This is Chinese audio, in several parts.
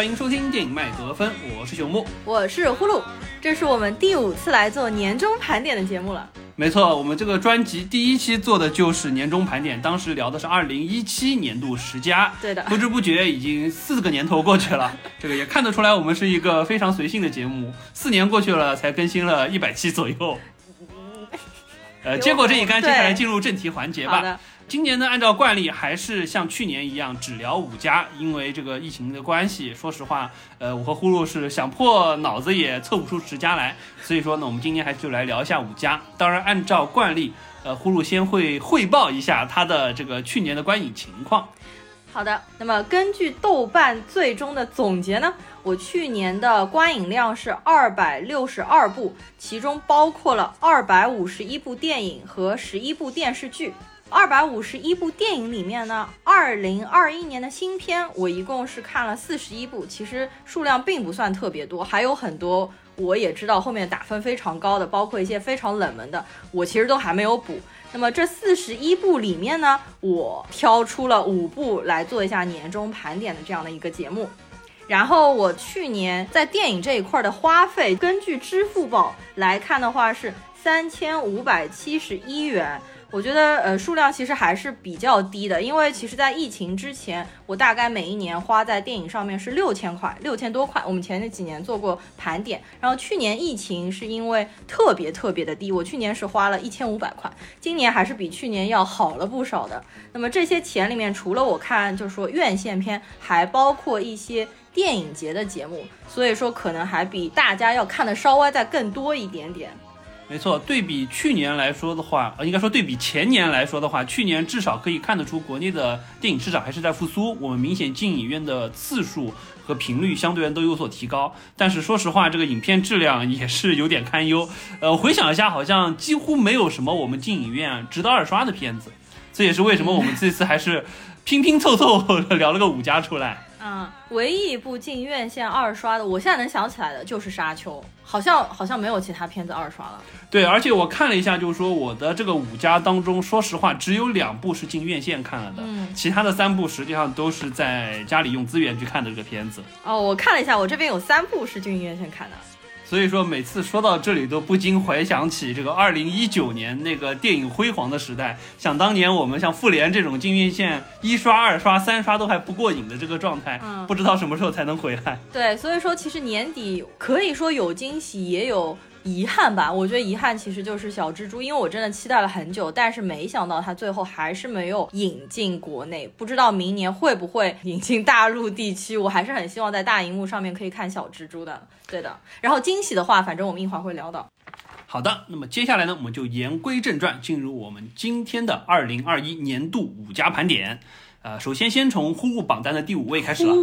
欢迎收听电影麦格芬，我是熊木，我是呼噜，这是我们第五次来做年终盘点的节目了。没错，我们这个专辑第一期做的就是年终盘点，当时聊的是二零一七年度十佳。对的，不知不觉已经四个年头过去了，这个也看得出来，我们是一个非常随性的节目。四年过去了，才更新了一百期左右。呃，接过这一杆，接下来进入正题环节吧。今年呢，按照惯例还是像去年一样只聊五家，因为这个疫情的关系，说实话，呃，我和呼噜是想破脑子也凑不出十家来，所以说呢，我们今天还是就来聊一下五家。当然，按照惯例，呃，呼噜先会汇报一下他的这个去年的观影情况。好的，那么根据豆瓣最终的总结呢，我去年的观影量是二百六十二部，其中包括了二百五十一部电影和十一部电视剧。二百五十一部电影里面呢，二零二一年的新片我一共是看了四十一部，其实数量并不算特别多，还有很多我也知道后面打分非常高的，包括一些非常冷门的，我其实都还没有补。那么这四十一部里面呢，我挑出了五部来做一下年终盘点的这样的一个节目。然后我去年在电影这一块的花费，根据支付宝来看的话是三千五百七十一元。我觉得呃数量其实还是比较低的，因为其实，在疫情之前，我大概每一年花在电影上面是六千块，六千多块。我们前那几年做过盘点，然后去年疫情是因为特别特别的低，我去年是花了一千五百块，今年还是比去年要好了不少的。那么这些钱里面，除了我看就是说院线片，还包括一些电影节的节目，所以说可能还比大家要看的稍微再更多一点点。没错，对比去年来说的话，呃，应该说对比前年来说的话，去年至少可以看得出国内的电影市场还是在复苏，我们明显进影院的次数和频率相对都有所提高。但是说实话，这个影片质量也是有点堪忧。呃，回想一下，好像几乎没有什么我们进影院值得二刷的片子。这也是为什么我们这次还是拼拼凑凑聊了个五家出来。嗯，唯一一部进院线二刷的，我现在能想起来的就是《沙丘》，好像好像没有其他片子二刷了。对，而且我看了一下，就是说我的这个五家当中，说实话只有两部是进院线看了的，嗯，其他的三部实际上都是在家里用资源去看的这个片子。哦，我看了一下，我这边有三部是进院线看的。所以说，每次说到这里，都不禁怀想起这个二零一九年那个电影辉煌的时代。想当年，我们像复联这种经院线一刷、二刷、三刷都还不过瘾的这个状态，嗯，不知道什么时候才能回来。对，所以说其实年底可以说有惊喜，也有。遗憾吧，我觉得遗憾其实就是小蜘蛛，因为我真的期待了很久，但是没想到它最后还是没有引进国内，不知道明年会不会引进大陆地区。我还是很希望在大荧幕上面可以看小蜘蛛的。对的，然后惊喜的话，反正我们一会儿会聊到。好的，那么接下来呢，我们就言归正传，进入我们今天的二零二一年度五家盘点。呃，首先先从呼噜榜单的第五位开始了。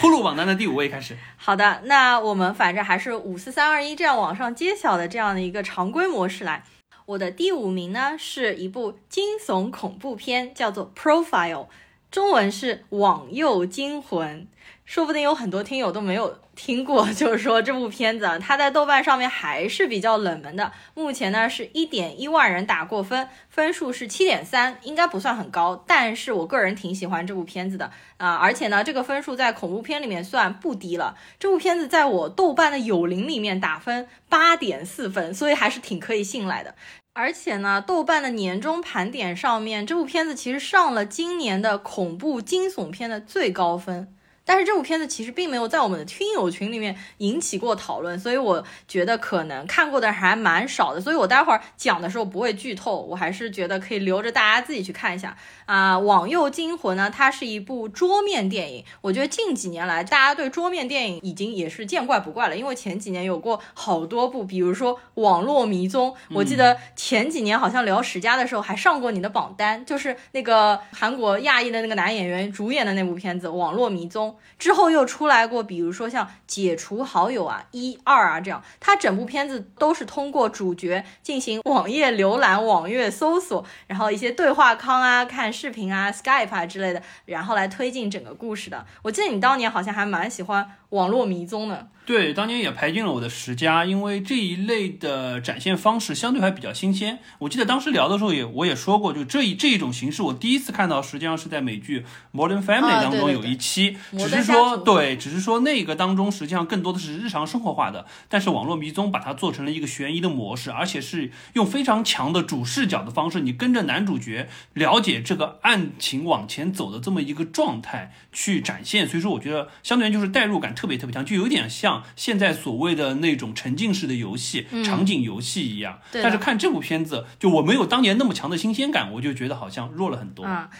呼噜榜单的第五位开始。好的，那我们反正还是五四三二一这样往上揭晓的这样的一个常规模式来。我的第五名呢是一部惊悚恐怖片，叫做《Profile》，中文是《网右惊魂》。说不定有很多听友都没有听过，就是说这部片子啊，它在豆瓣上面还是比较冷门的。目前呢是一点一万人打过分，分数是七点三，应该不算很高，但是我个人挺喜欢这部片子的啊。而且呢，这个分数在恐怖片里面算不低了。这部片子在我豆瓣的友邻里面打分八点四分，所以还是挺可以信赖的。而且呢，豆瓣的年终盘点上面，这部片子其实上了今年的恐怖惊悚片的最高分。但是这部片子其实并没有在我们的听友群里面引起过讨论，所以我觉得可能看过的还蛮少的，所以我待会儿讲的时候不会剧透，我还是觉得可以留着大家自己去看一下。啊。《网诱惊魂》呢，它是一部桌面电影，我觉得近几年来大家对桌面电影已经也是见怪不怪了，因为前几年有过好多部，比如说《网络迷踪》，我记得前几年好像聊十佳的时候还上过你的榜单，就是那个韩国亚裔的那个男演员主演的那部片子《网络迷踪》。之后又出来过，比如说像解除好友啊、一二啊这样，它整部片子都是通过主角进行网页浏览、网页搜索，然后一些对话框啊、看视频啊、Skype 啊之类的，然后来推进整个故事的。我记得你当年好像还蛮喜欢《网络迷踪呢。对，当年也排进了我的十佳，因为这一类的展现方式相对还比较新鲜。我记得当时聊的时候也我也说过，就这一这一种形式，我第一次看到，实际上是在美剧《Modern Family》当中有一期，只是说对，只是说那个当中实际上更多的是日常生活化的，但是网络迷踪把它做成了一个悬疑的模式，而且是用非常强的主视角的方式，你跟着男主角了解这个案情往前走的这么一个状态去展现，所以说我觉得相对就是代入感特别特别强，就有点像。现在所谓的那种沉浸式的游戏、场景游戏一样，但是看这部片子，就我没有当年那么强的新鲜感，我就觉得好像弱了很多。啊，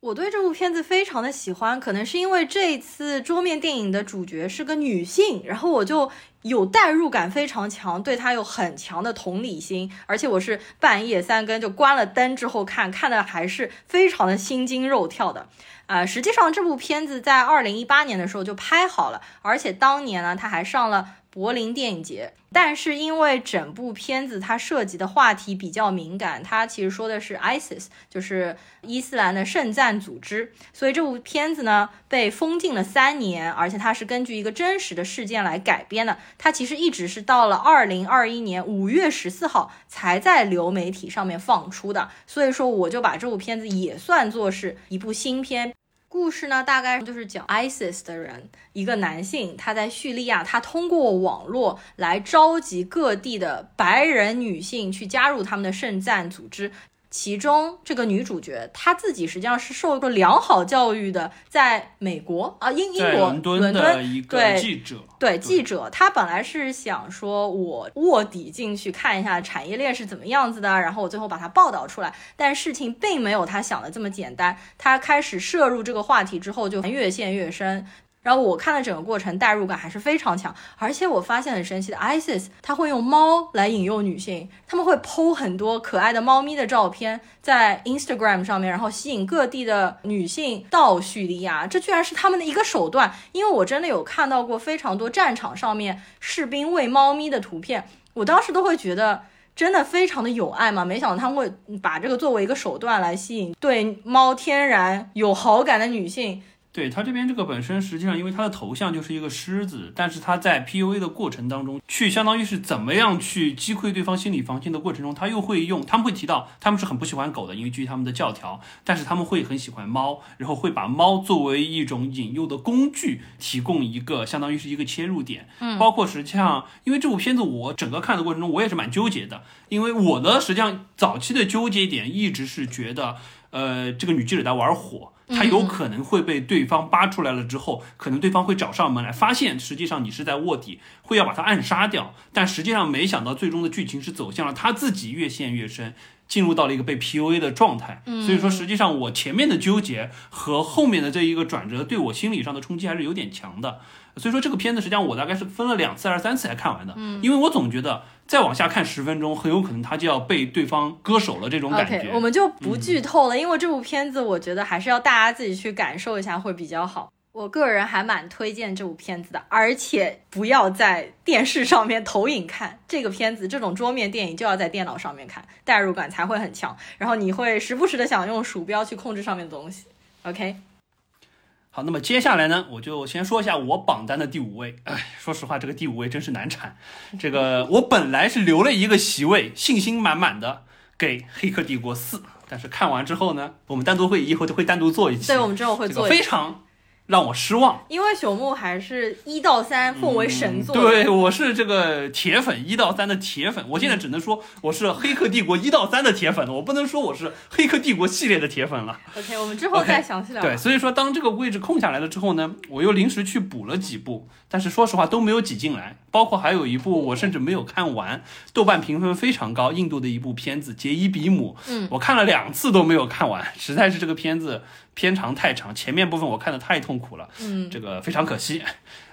我对这部片子非常的喜欢，可能是因为这一次桌面电影的主角是个女性，然后我就有代入感非常强，对他有很强的同理心，而且我是半夜三更就关了灯之后看，看的还是非常的心惊肉跳的。啊，实际上这部片子在二零一八年的时候就拍好了，而且当年呢，他还上了柏林电影节。但是因为整部片子它涉及的话题比较敏感，它其实说的是 ISIS，就是伊斯兰的圣战组织，所以这部片子呢被封禁了三年，而且它是根据一个真实的事件来改编的。它其实一直是到了二零二一年五月十四号才在流媒体上面放出的，所以说我就把这部片子也算作是一部新片。故事呢，大概就是讲 ISIS 的人，一个男性，他在叙利亚，他通过网络来召集各地的白人女性去加入他们的圣战组织。其中这个女主角她自己实际上是受过良好教育的，在美国啊英英国伦敦的一个记者，对记者，她本来是想说我卧底进去看一下产业链是怎么样子的，然后我最后把它报道出来，但事情并没有她想的这么简单，她开始涉入这个话题之后就越陷越深。然后我看了整个过程代入感还是非常强，而且我发现很神奇的，ISIS 他会用猫来引诱女性，他们会剖很多可爱的猫咪的照片在 Instagram 上面，然后吸引各地的女性到叙利亚，这居然是他们的一个手段。因为我真的有看到过非常多战场上面士兵喂猫咪的图片，我当时都会觉得真的非常的有爱嘛，没想到他们会把这个作为一个手段来吸引对猫天然有好感的女性。对他这边这个本身，实际上因为他的头像就是一个狮子，但是他在 PUA 的过程当中，去相当于是怎么样去击溃对方心理防线的过程中，他又会用，他们会提到他们是很不喜欢狗的，因为基于他们的教条，但是他们会很喜欢猫，然后会把猫作为一种引诱的工具，提供一个相当于是一个切入点。嗯，包括实际上，因为这部片子我整个看的过程中，我也是蛮纠结的，因为我的实际上早期的纠结点一直是觉得，呃，这个女记者在玩火。她有可能会被对方扒出来了之后，可能对方会找上门来，发现实际上你是在卧底，会要把她暗杀掉。但实际上没想到，最终的剧情是走向了她自己越陷越深，进入到了一个被 PUA 的状态。所以说，实际上我前面的纠结和后面的这一个转折，对我心理上的冲击还是有点强的。所以说，这个片子实际上我大概是分了两次还是三次才看完的。嗯，因为我总觉得。再往下看十分钟，很有可能他就要被对方割手了，这种感觉。我们就不剧透了，因为这部片子我觉得还是要大家自己去感受一下会比较好。我个人还蛮推荐这部片子的，而且不要在电视上面投影看这个片子，这种桌面电影就要在电脑上面看，代入感才会很强。然后你会时不时的想用鼠标去控制上面的东西。OK。好，那么接下来呢，我就先说一下我榜单的第五位。哎，说实话，这个第五位真是难产。这个我本来是留了一个席位，信心满满的给《黑客帝国四》，但是看完之后呢，我们单独会以后就会单独做一期。对，我们之后会做非常。让我失望，因为朽木还是一到三奉为神作。对，我是这个铁粉，一到三的铁粉。我现在只能说我是《黑客帝国》一到三的铁粉了，我不能说我是《黑客帝国》系列的铁粉了。OK，我们之后再详细聊。对，所以说当这个位置空下来了之后呢，我又临时去补了几部，但是说实话都没有挤进来，包括还有一部我甚至没有看完，豆瓣评分非常高，印度的一部片子《杰伊比姆》。嗯，我看了两次都没有看完，实在是这个片子。片长太长，前面部分我看的太痛苦了，嗯，这个非常可惜。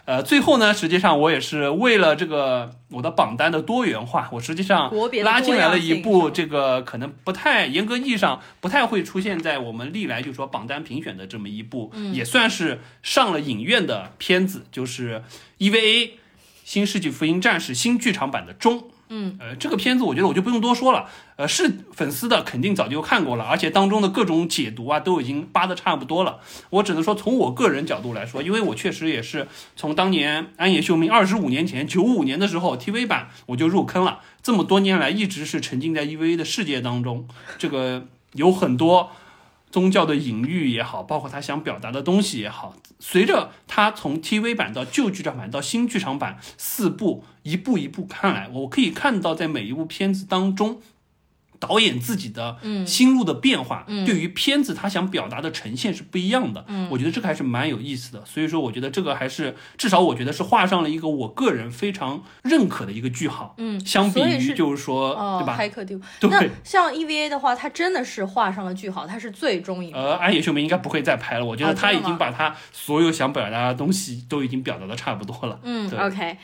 呃，最后呢，实际上我也是为了这个我的榜单的多元化，我实际上拉进来了一部这个可能不太严格意义上不太会出现在我们历来就说榜单评选的这么一部，也算是上了影院的片子，就是 EVA《新世纪福音战士》新剧场版的钟。嗯，呃，这个片子我觉得我就不用多说了，呃，是粉丝的肯定早就看过了，而且当中的各种解读啊都已经扒的差不多了。我只能说从我个人角度来说，因为我确实也是从当年安野秀明二十五年前九五年的时候 TV 版我就入坑了，这么多年来一直是沉浸在 EVA 的世界当中，这个有很多。宗教的隐喻也好，包括他想表达的东西也好，随着他从 TV 版到旧剧场版到新剧场版四部一步一步看来，我可以看到在每一部片子当中。导演自己的心路的变化，对于片子他想表达的呈现是不一样的。嗯，我觉得这个还是蛮有意思的。所以说，我觉得这个还是至少我觉得是画上了一个我个人非常认可的一个句号。嗯，相比于就是说，对吧？骇客帝对。那像 EVA 的话，它真的是画上了句号，它是最终一。呃，安野秀明应该不会再拍了。我觉得他已经把他所有想表达的东西都已经表达的差不多了。嗯，OK。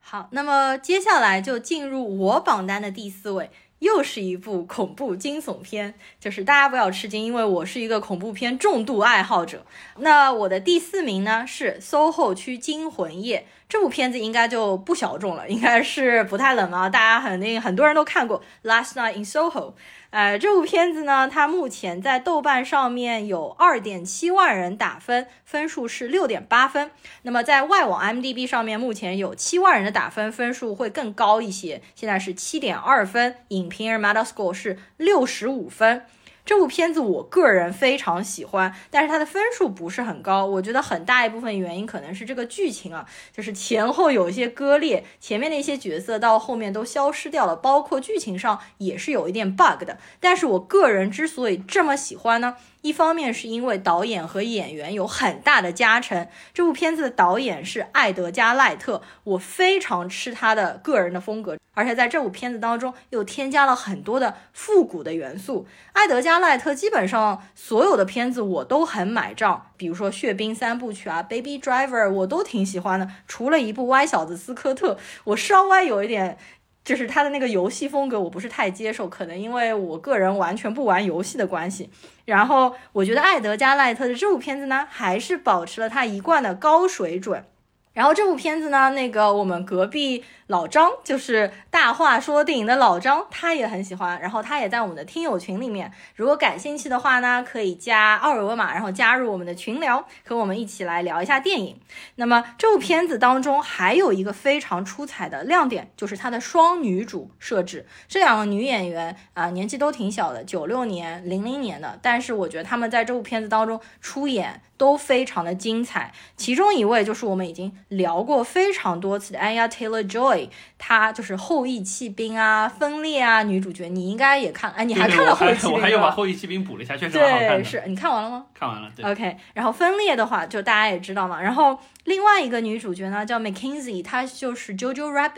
好，那么接下来就进入我榜单的第四位。又是一部恐怖惊悚片，就是大家不要吃惊，因为我是一个恐怖片重度爱好者。那我的第四名呢是《SOHO 区惊魂夜》。这部片子应该就不小众了，应该是不太冷啊，大家肯定很多人都看过《Last Night in Soho》。呃，这部片子呢，它目前在豆瓣上面有二点七万人打分，分数是六点八分。那么在外网 m d b 上面，目前有七万人的打分，分数会更高一些，现在是七点二分。影评人 Metascore 是六十五分。这部片子我个人非常喜欢，但是它的分数不是很高。我觉得很大一部分原因可能是这个剧情啊，就是前后有一些割裂，前面的一些角色到后面都消失掉了，包括剧情上也是有一点 bug 的。但是我个人之所以这么喜欢呢？一方面是因为导演和演员有很大的加成，这部片子的导演是艾德加·赖特，我非常吃他的个人的风格，而且在这部片子当中又添加了很多的复古的元素。艾德加·赖特基本上所有的片子我都很买账，比如说《血冰三部曲》啊，《Baby Driver》我都挺喜欢的，除了一部《歪小子斯科特》，我稍微有一点。就是他的那个游戏风格，我不是太接受，可能因为我个人完全不玩游戏的关系。然后我觉得艾德加·赖特的这部片子呢，还是保持了他一贯的高水准。然后这部片子呢，那个我们隔壁。老张就是大话说电影的老张，他也很喜欢，然后他也在我们的听友群里面。如果感兴趣的话呢，可以加二维码，然后加入我们的群聊，和我们一起来聊一下电影。那么这部片子当中还有一个非常出彩的亮点，就是它的双女主设置。这两个女演员啊，年纪都挺小的，九六年、零零年的，但是我觉得他们在这部片子当中出演都非常的精彩。其中一位就是我们已经聊过非常多次的 Anya Taylor Joy。她就是后羿弃兵啊，分裂啊，女主角你应该也看，哎，你还看了后羿弃兵？我还有把后羿弃兵补了一下，确实蛮好看的。是你看完了吗？看完了。对。OK，然后分裂的话，就大家也知道嘛。然后另外一个女主角呢，叫 Mackenzie，她就是《Jojo Rabbit》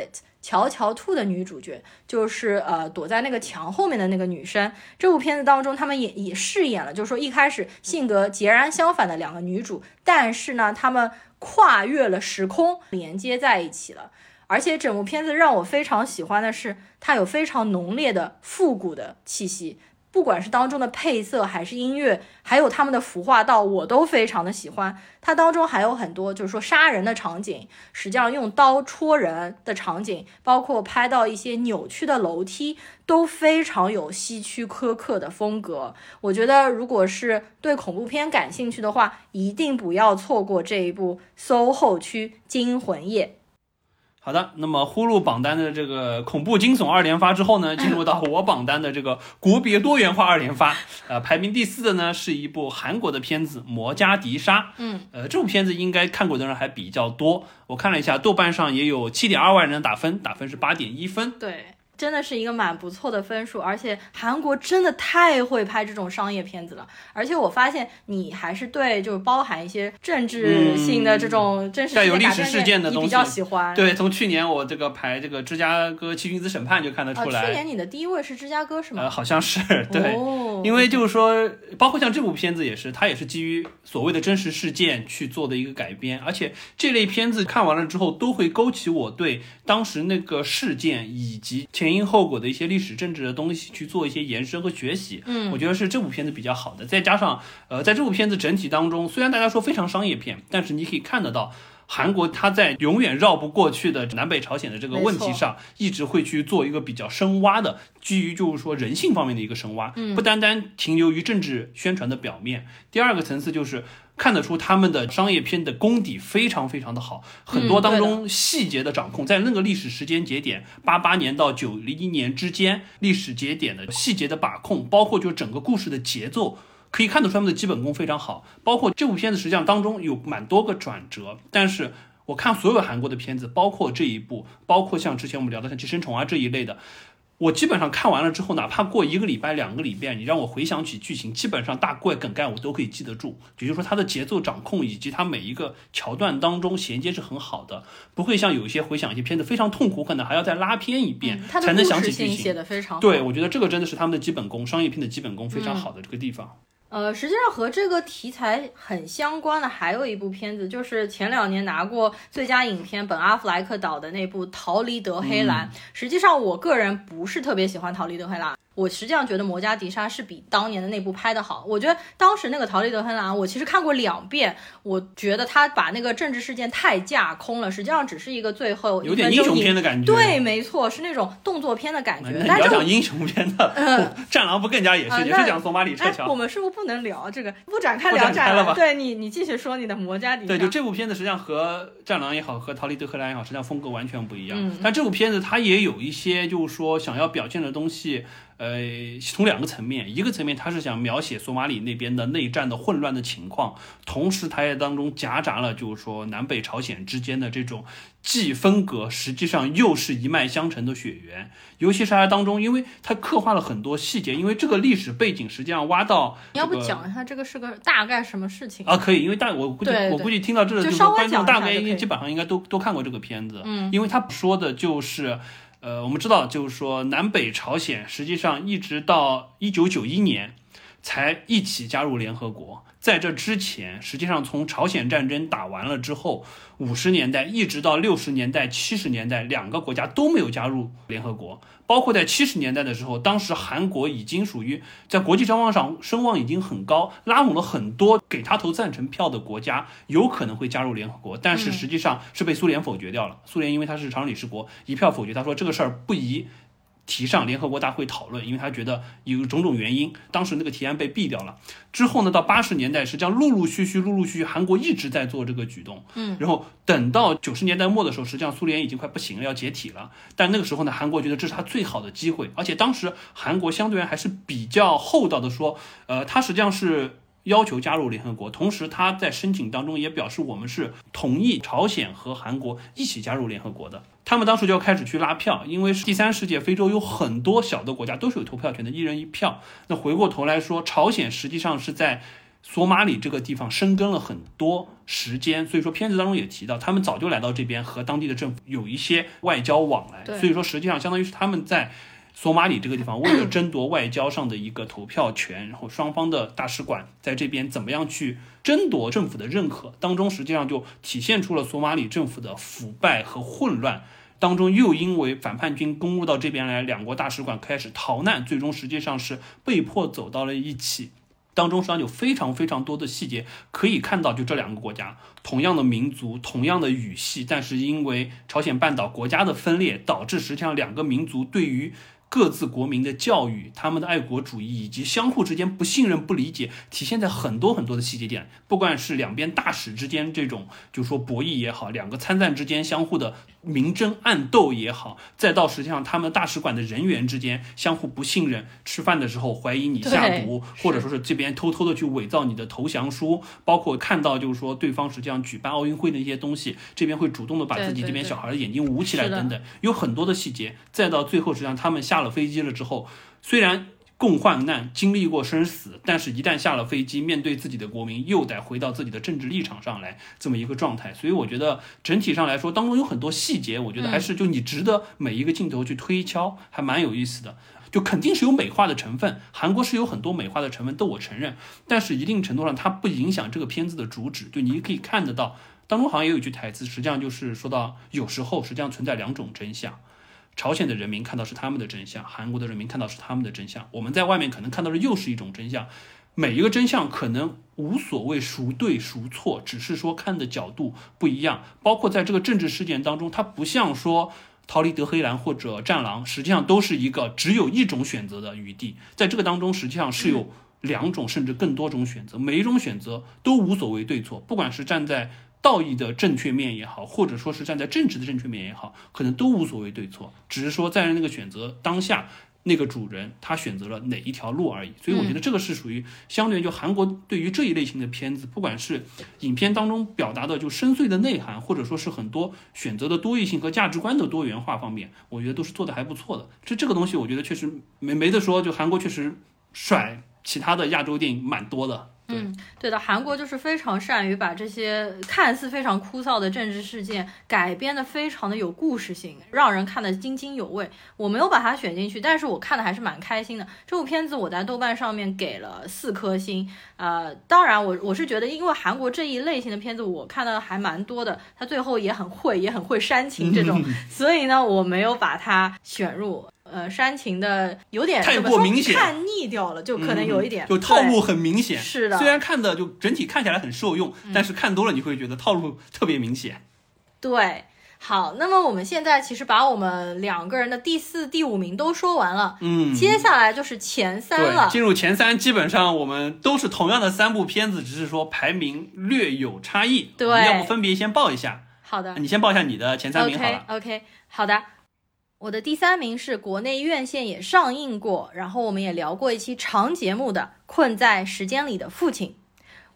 乔乔兔的女主角，就是呃躲在那个墙后面的那个女生。这部片子当中，他们也也饰演了，就是说一开始性格截然相反的两个女主，但是呢，他们跨越了时空，连接在一起了。而且整部片子让我非常喜欢的是，它有非常浓烈的复古的气息，不管是当中的配色还是音乐，还有他们的服化道，我都非常的喜欢。它当中还有很多就是说杀人的场景，实际上用刀戳人的场景，包括拍到一些扭曲的楼梯，都非常有希区柯克的风格。我觉得如果是对恐怖片感兴趣的话，一定不要错过这一部《SOHO 区惊魂夜》。好的，那么呼噜榜单的这个恐怖惊悚二连发之后呢，进入到我榜单的这个国别多元化二连发。呃，排名第四的呢是一部韩国的片子《魔加迪沙》。嗯，呃，这部片子应该看过的人还比较多。我看了一下，豆瓣上也有七点二万人打分，打分是八点一分。对。真的是一个蛮不错的分数，而且韩国真的太会拍这种商业片子了。而且我发现你还是对就是包含一些政治性的这种真实带有历史事件的东西比较喜欢。对，从去年我这个排这个芝加哥七君子审判就看得出来。去年你的第一位是芝加哥是吗？呃，好像是对，因为就是说，包括像这部片子也是，它也是基于所谓的真实事件去做的一个改编。而且这类片子看完了之后，都会勾起我对当时那个事件以及前。前因后果的一些历史政治的东西去做一些延伸和学习，嗯，我觉得是这部片子比较好的。再加上，呃，在这部片子整体当中，虽然大家说非常商业片，但是你可以看得到。韩国他在永远绕不过去的南北朝鲜的这个问题上，一直会去做一个比较深挖的，基于就是说人性方面的一个深挖，不单单停留于政治宣传的表面。第二个层次就是。看得出他们的商业片的功底非常非常的好，很多当中细节的掌控，在那个历史时间节点八八年到九零一年之间历史节点的细节的把控，包括就整个故事的节奏，可以看得出他们的基本功非常好。包括这部片子实际上当中有蛮多个转折，但是我看所有韩国的片子，包括这一部，包括像之前我们聊的像《寄生虫》啊这一类的。我基本上看完了之后，哪怕过一个礼拜、两个礼拜，你让我回想起剧情，基本上大怪梗概我都可以记得住。也就是说，它的节奏掌控以及它每一个桥段当中衔接是很好的，不会像有一些回想一些片子非常痛苦，可能还要再拉片一遍才能想起剧情。写的非常好。对，我觉得这个真的是他们的基本功，商业片的基本功非常好的这个地方。呃，实际上和这个题材很相关的还有一部片子，就是前两年拿过最佳影片本阿弗莱克导的那部《逃离德黑兰》。实际上，我个人不是特别喜欢《逃离德黑兰》。我实际上觉得《摩加迪沙》是比当年的那部拍的好。我觉得当时那个《逃离德黑兰》，我其实看过两遍。我觉得他把那个政治事件太架空了，实际上只是一个最后有点英雄片的感觉。对，没错，是那种动作片的感觉。你要讲英雄片的，《战狼》不更加也是，也是讲索马里撤侨。我们是不是不能聊这个？不展开聊展开了吧？对你，你继续说你的《魔加迪沙》。对，就这部片子实际上和《战狼》也好，和《逃离德黑兰》也好，实际上风格完全不一样。但这部片子它也有一些，就是说想要表现的东西。呃，从两个层面，一个层面他是想描写索马里那边的内战的混乱的情况，同时他也当中夹杂了就是说南北朝鲜之间的这种既分隔，实际上又是一脉相承的血缘。尤其是他当中，因为他刻画了很多细节，因为这个历史背景实际上挖到，你要不讲一下这个是个大概什么事情啊？可以，因为大我估计我估计听到这就是观众大概应该基本上应该都都看过这个片子，嗯，因为他说的就是。呃，我们知道，就是说南北朝鲜实际上一直到一九九一年才一起加入联合国。在这之前，实际上从朝鲜战争打完了之后，五十年代一直到六十年代、七十年代，两个国家都没有加入联合国。包括在七十年代的时候，当时韩国已经属于在国际声望上声望已经很高，拉拢了很多给他投赞成票的国家，有可能会加入联合国，但是实际上是被苏联否决掉了。苏联因为他是常任理事国，一票否决，他说这个事儿不宜。提上联合国大会讨论，因为他觉得有种种原因，当时那个提案被毙掉了。之后呢，到八十年代，实际上陆陆续续、陆陆续续，韩国一直在做这个举动。嗯，然后等到九十年代末的时候，实际上苏联已经快不行了，要解体了。但那个时候呢，韩国觉得这是他最好的机会，而且当时韩国相对还是比较厚道的，说，呃，他实际上是。要求加入联合国，同时他在申请当中也表示，我们是同意朝鲜和韩国一起加入联合国的。他们当时就要开始去拉票，因为第三世界非洲有很多小的国家都是有投票权的，一人一票。那回过头来说，朝鲜实际上是在索马里这个地方生根了很多时间，所以说片子当中也提到，他们早就来到这边和当地的政府有一些外交往来。所以说实际上相当于是他们在。索马里这个地方，为了争夺外交上的一个投票权，然后双方的大使馆在这边怎么样去争夺政府的认可，当中实际上就体现出了索马里政府的腐败和混乱。当中又因为反叛军攻入到这边来，两国大使馆开始逃难，最终实际上是被迫走到了一起。当中实际上有非常非常多的细节可以看到，就这两个国家同样的民族、同样的语系，但是因为朝鲜半岛国家的分裂，导致实际上两个民族对于各自国民的教育，他们的爱国主义以及相互之间不信任、不理解，体现在很多很多的细节点。不管是两边大使之间这种，就说博弈也好，两个参赞之间相互的明争暗斗也好，再到实际上他们大使馆的人员之间相互不信任，吃饭的时候怀疑你下毒，或者说是这边偷偷的去伪造你的投降书，包括看到就是说对方实际上举办奥运会的一些东西，这边会主动的把自己这边小孩的眼睛捂起来等等，有很多的细节。再到最后，实际上他们下。下了飞机了之后，虽然共患难、经历过生死，但是一旦下了飞机，面对自己的国民，又得回到自己的政治立场上来，这么一个状态。所以我觉得整体上来说，当中有很多细节，我觉得还是就你值得每一个镜头去推敲，还蛮有意思的。就肯定是有美化的成分，韩国是有很多美化的成分，都我承认。但是一定程度上，它不影响这个片子的主旨。就你可以看得到，当中好像也有一句台词，实际上就是说到，有时候实际上存在两种真相。朝鲜的人民看到是他们的真相，韩国的人民看到是他们的真相。我们在外面可能看到的又是一种真相。每一个真相可能无所谓孰对孰错，只是说看的角度不一样。包括在这个政治事件当中，它不像说逃离德黑兰或者战狼，实际上都是一个只有一种选择的余地。在这个当中，实际上是有两种甚至更多种选择，每一种选择都无所谓对错，不管是站在。道义的正确面也好，或者说是站在政治的正确面也好，可能都无所谓对错，只是说在那个选择当下，那个主人他选择了哪一条路而已。所以我觉得这个是属于相对就韩国对于这一类型的片子，不管是影片当中表达的就深邃的内涵，或者说是很多选择的多义性和价值观的多元化方面，我觉得都是做的还不错的。这这个东西我觉得确实没没得说，就韩国确实甩其他的亚洲电影蛮多的。嗯，对的，韩国就是非常善于把这些看似非常枯燥的政治事件改编的非常的有故事性，让人看得津津有味。我没有把它选进去，但是我看的还是蛮开心的。这部片子我在豆瓣上面给了四颗星。呃，当然我我是觉得，因为韩国这一类型的片子我看的还蛮多的，它最后也很会，也很会煽情这种，所以呢，我没有把它选入。呃，煽情的有点太过明显，看腻掉了，就可能有一点，就套路很明显。是的，虽然看的就整体看起来很受用，但是看多了你会觉得套路特别明显。对，好，那么我们现在其实把我们两个人的第四、第五名都说完了，嗯，接下来就是前三了。进入前三，基本上我们都是同样的三部片子，只是说排名略有差异。对，要不分别先报一下。好的，你先报一下你的前三名好了。OK，好的。我的第三名是国内院线也上映过，然后我们也聊过一期长节目的《困在时间里的父亲》。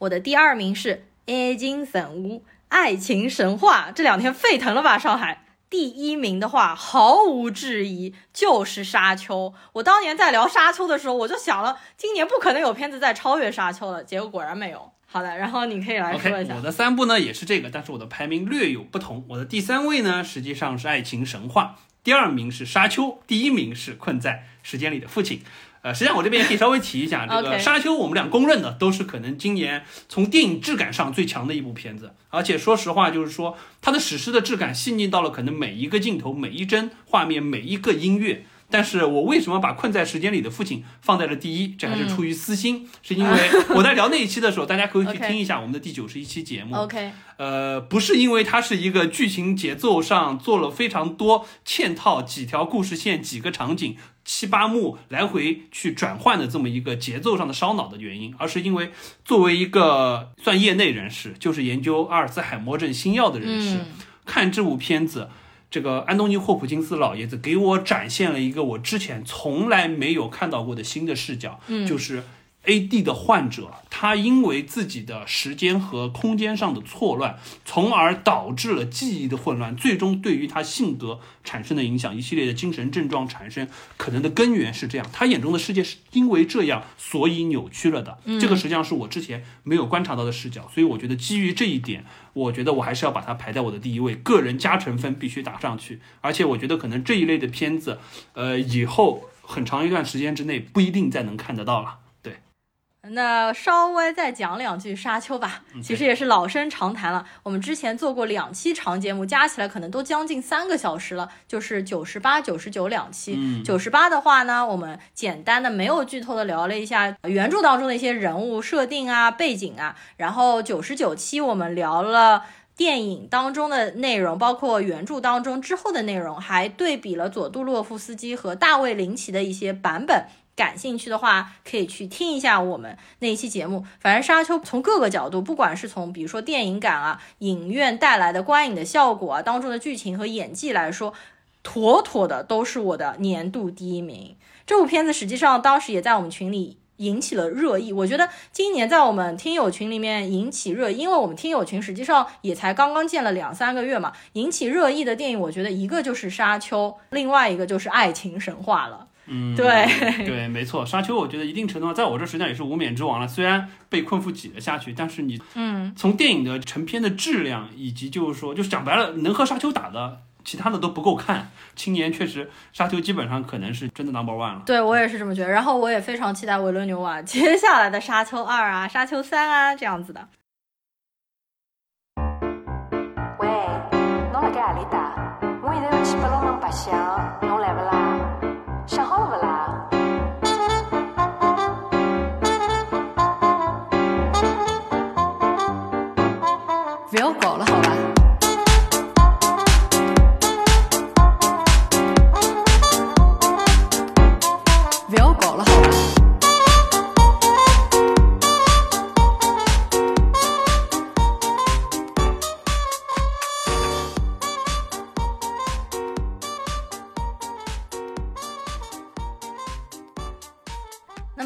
我的第二名是《爱情神屋》，爱情神话，这两天沸腾了吧？上海第一名的话，毫无质疑就是《沙丘》。我当年在聊《沙丘》的时候，我就想了，今年不可能有片子再超越《沙丘》了，结果果然没有。好的，然后你可以来说一下。我的三部呢也是这个，但是我的排名略有不同。我的第三位呢实际上是《爱情神话》。第二名是沙丘，第一名是困在时间里的父亲。呃，实际上我这边也可以稍微提一下，这个沙丘我们俩公认的都是可能今年从电影质感上最强的一部片子。而且说实话，就是说它的史诗的质感细腻到了可能每一个镜头、每一帧画面、每一个音乐。但是我为什么把困在时间里的父亲放在了第一？这还是出于私心，是因为 我在聊那一期的时候，大家可以去听一下我们的第九十一期节目。OK，呃，不是因为它是一个剧情节奏上做了非常多嵌套几条故事线、几个场景、七八幕来回去转换的这么一个节奏上的烧脑的原因，而是因为作为一个算业内人士，就是研究阿尔兹海默症新药的人士，看这部片子。这个安东尼·霍普金斯老爷子给我展现了一个我之前从来没有看到过的新的视角，嗯，就是。A.D. 的患者，他因为自己的时间和空间上的错乱，从而导致了记忆的混乱，最终对于他性格产生的影响，一系列的精神症状产生可能的根源是这样。他眼中的世界是因为这样，所以扭曲了的。这个实际上是我之前没有观察到的视角，所以我觉得基于这一点，我觉得我还是要把它排在我的第一位，个人加成分必须打上去。而且我觉得可能这一类的片子，呃，以后很长一段时间之内不一定再能看得到了。那稍微再讲两句《沙丘》吧，其实也是老生常谈了。我们之前做过两期长节目，加起来可能都将近三个小时了，就是九十八、九十九两期。九十八的话呢，我们简单的没有剧透的聊了一下原著当中的一些人物设定啊、背景啊。然后九十九期我们聊了电影当中的内容，包括原著当中之后的内容，还对比了佐杜洛夫斯基和大卫林奇的一些版本。感兴趣的话，可以去听一下我们那一期节目。反正《沙丘》从各个角度，不管是从比如说电影感啊、影院带来的观影的效果啊、当中的剧情和演技来说，妥妥的都是我的年度第一名。这部片子实际上当时也在我们群里引起了热议。我觉得今年在我们听友群里面引起热议，因为我们听友群实际上也才刚刚建了两三个月嘛，引起热议的电影，我觉得一个就是《沙丘》，另外一个就是《爱情神话》了。嗯，对对，没错，沙丘我觉得一定程度上，在我这实际上也是无冕之王了。虽然被困夫挤了下去，但是你，嗯，从电影的成片的质量，以及就是说，就是讲白了，能和沙丘打的，其他的都不够看。青年确实，沙丘基本上可能是真的 number one 了。对我也是这么觉得。然后我也非常期待维伦纽瓦接下来的沙丘二啊，沙丘三啊这样子的。喂，侬辣盖阿里搭？我现在要去八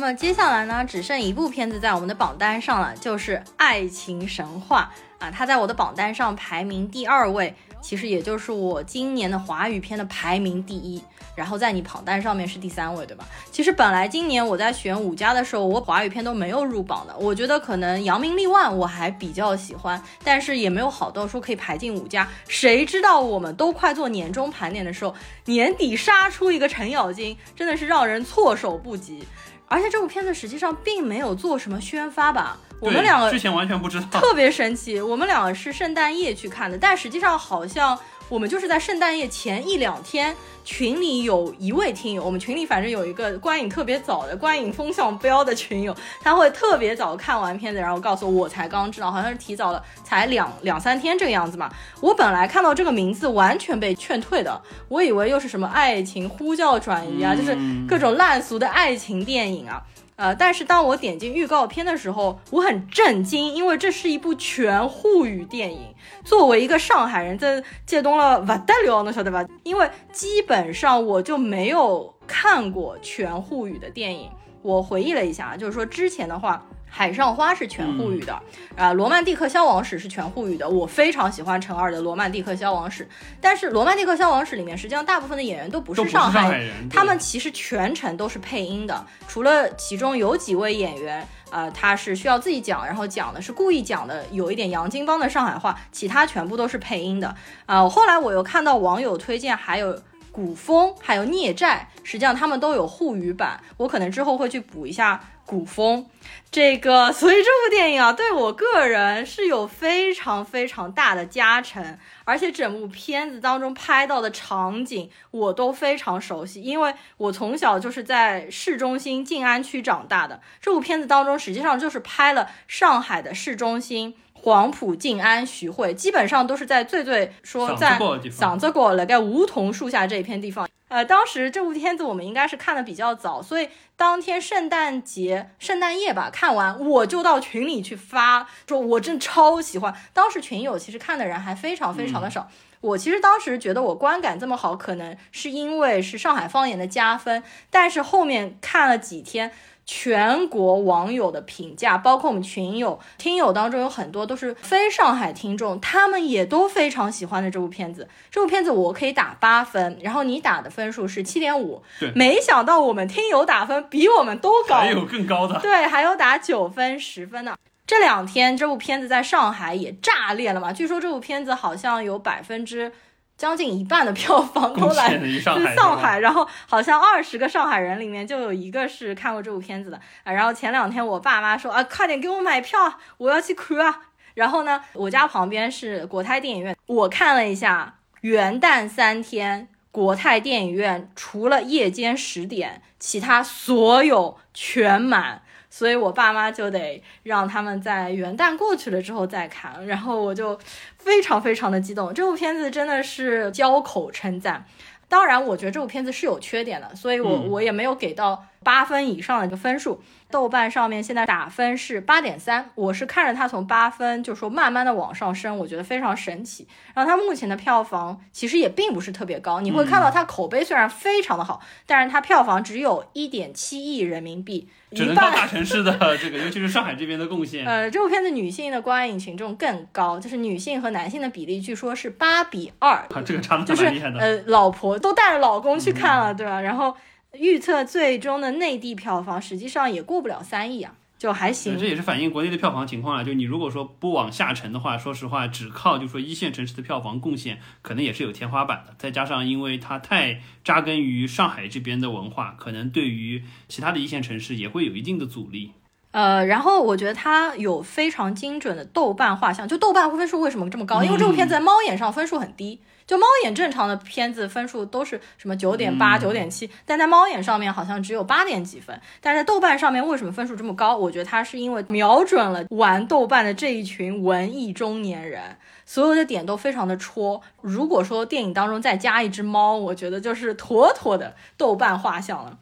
么接下来呢，只剩一部片子在我们的榜单上了，就是《爱情神话》啊，它在我的榜单上排名第二位，其实也就是我今年的华语片的排名第一。然后在你榜单上面是第三位，对吧？其实本来今年我在选五家的时候，我华语片都没有入榜的。我觉得可能《扬名立万》我还比较喜欢，但是也没有好到说可以排进五家。谁知道我们都快做年终盘点的时候，年底杀出一个程咬金，真的是让人措手不及。而且这部片子实际上并没有做什么宣发吧？我们两个之前完全不知道，特别神奇。我们两个是圣诞夜去看的，但实际上好像。我们就是在圣诞夜前一两天，群里有一位听友，我们群里反正有一个观影特别早的观影风向标的群友，他会特别早看完片子，然后告诉我，我才刚知道，好像是提早了才两两三天这个样子嘛。我本来看到这个名字完全被劝退的，我以为又是什么爱情呼叫转移啊，就是各种烂俗的爱情电影啊。呃，但是当我点进预告片的时候，我很震惊，因为这是一部全沪语电影。作为一个上海人，在借东了不得了，能晓得吧？因为基本上我就没有看过全沪语的电影。我回忆了一下，就是说之前的话。海上花是全沪语的，啊，罗曼蒂克消亡史是全沪语的。我非常喜欢陈二的罗曼蒂克消亡史，但是罗曼蒂克消亡史里面实际上大部分的演员都不是上海人，他们其实全程都是配音的，除了其中有几位演员，呃，他是需要自己讲，然后讲的是故意讲的有一点洋泾浜的上海话，其他全部都是配音的。啊，后来我又看到网友推荐还有古风，还有孽债，实际上他们都有沪语版，我可能之后会去补一下。古风，这个，所以这部电影啊，对我个人是有非常非常大的加成，而且整部片子当中拍到的场景我都非常熟悉，因为我从小就是在市中心静安区长大的。这部片子当中实际上就是拍了上海的市中心，黄埔、静安、徐汇，基本上都是在最最说在嗓子过了在梧桐树下这一片地方。呃，当时这部片子我们应该是看的比较早，所以当天圣诞节、圣诞夜吧，看完我就到群里去发，说我真超喜欢。当时群友其实看的人还非常非常的少。我其实当时觉得我观感这么好，可能是因为是上海方言的加分，但是后面看了几天。全国网友的评价，包括我们群友、听友当中有很多都是非上海听众，他们也都非常喜欢的这部片子。这部片子我可以打八分，然后你打的分数是七点五。对，没想到我们听友打分比我们都高，还有更高的。对，还有打九分、十分的。这两天这部片子在上海也炸裂了嘛？据说这部片子好像有百分之。将近一半的票房都来自上海，然后好像二十个上海人里面就有一个是看过这部片子的啊。然后前两天我爸妈说啊，快点给我买票，我要去看啊。然后呢，我家旁边是国泰电影院，我看了一下，元旦三天国泰电影院除了夜间十点，其他所有全满。所以我爸妈就得让他们在元旦过去了之后再看，然后我就非常非常的激动。这部片子真的是交口称赞。当然，我觉得这部片子是有缺点的，所以我我也没有给到八分以上的一个分数。豆瓣上面现在打分是八点三，我是看着它从八分就说慢慢的往上升，我觉得非常神奇。然后它目前的票房其实也并不是特别高，你会看到它口碑虽然非常的好，但是它票房只有一点七亿人民币，只能到大城市的这个，尤其是上海这边的贡献。呃，这部片子女性的观影群众更高，就是女性和男性的比例据说是八比二，这个差的蛮厉害的。呃，老婆都带着老公去看了，对吧？然后。预测最终的内地票房实际上也过不了三亿啊，就还行。这也是反映国内的票房情况啊。就你如果说不往下沉的话，说实话，只靠就说一线城市的票房贡献，可能也是有天花板的。再加上因为它太扎根于上海这边的文化，可能对于其他的一线城市也会有一定的阻力。呃，然后我觉得它有非常精准的豆瓣画像，就豆瓣分数为什么这么高？因为这部片子在猫眼上分数很低。就猫眼正常的片子分数都是什么九点八、九点七，但在猫眼上面好像只有八点几分。但是在豆瓣上面为什么分数这么高？我觉得它是因为瞄准了玩豆瓣的这一群文艺中年人，所有的点都非常的戳。如果说电影当中再加一只猫，我觉得就是妥妥的豆瓣画像了。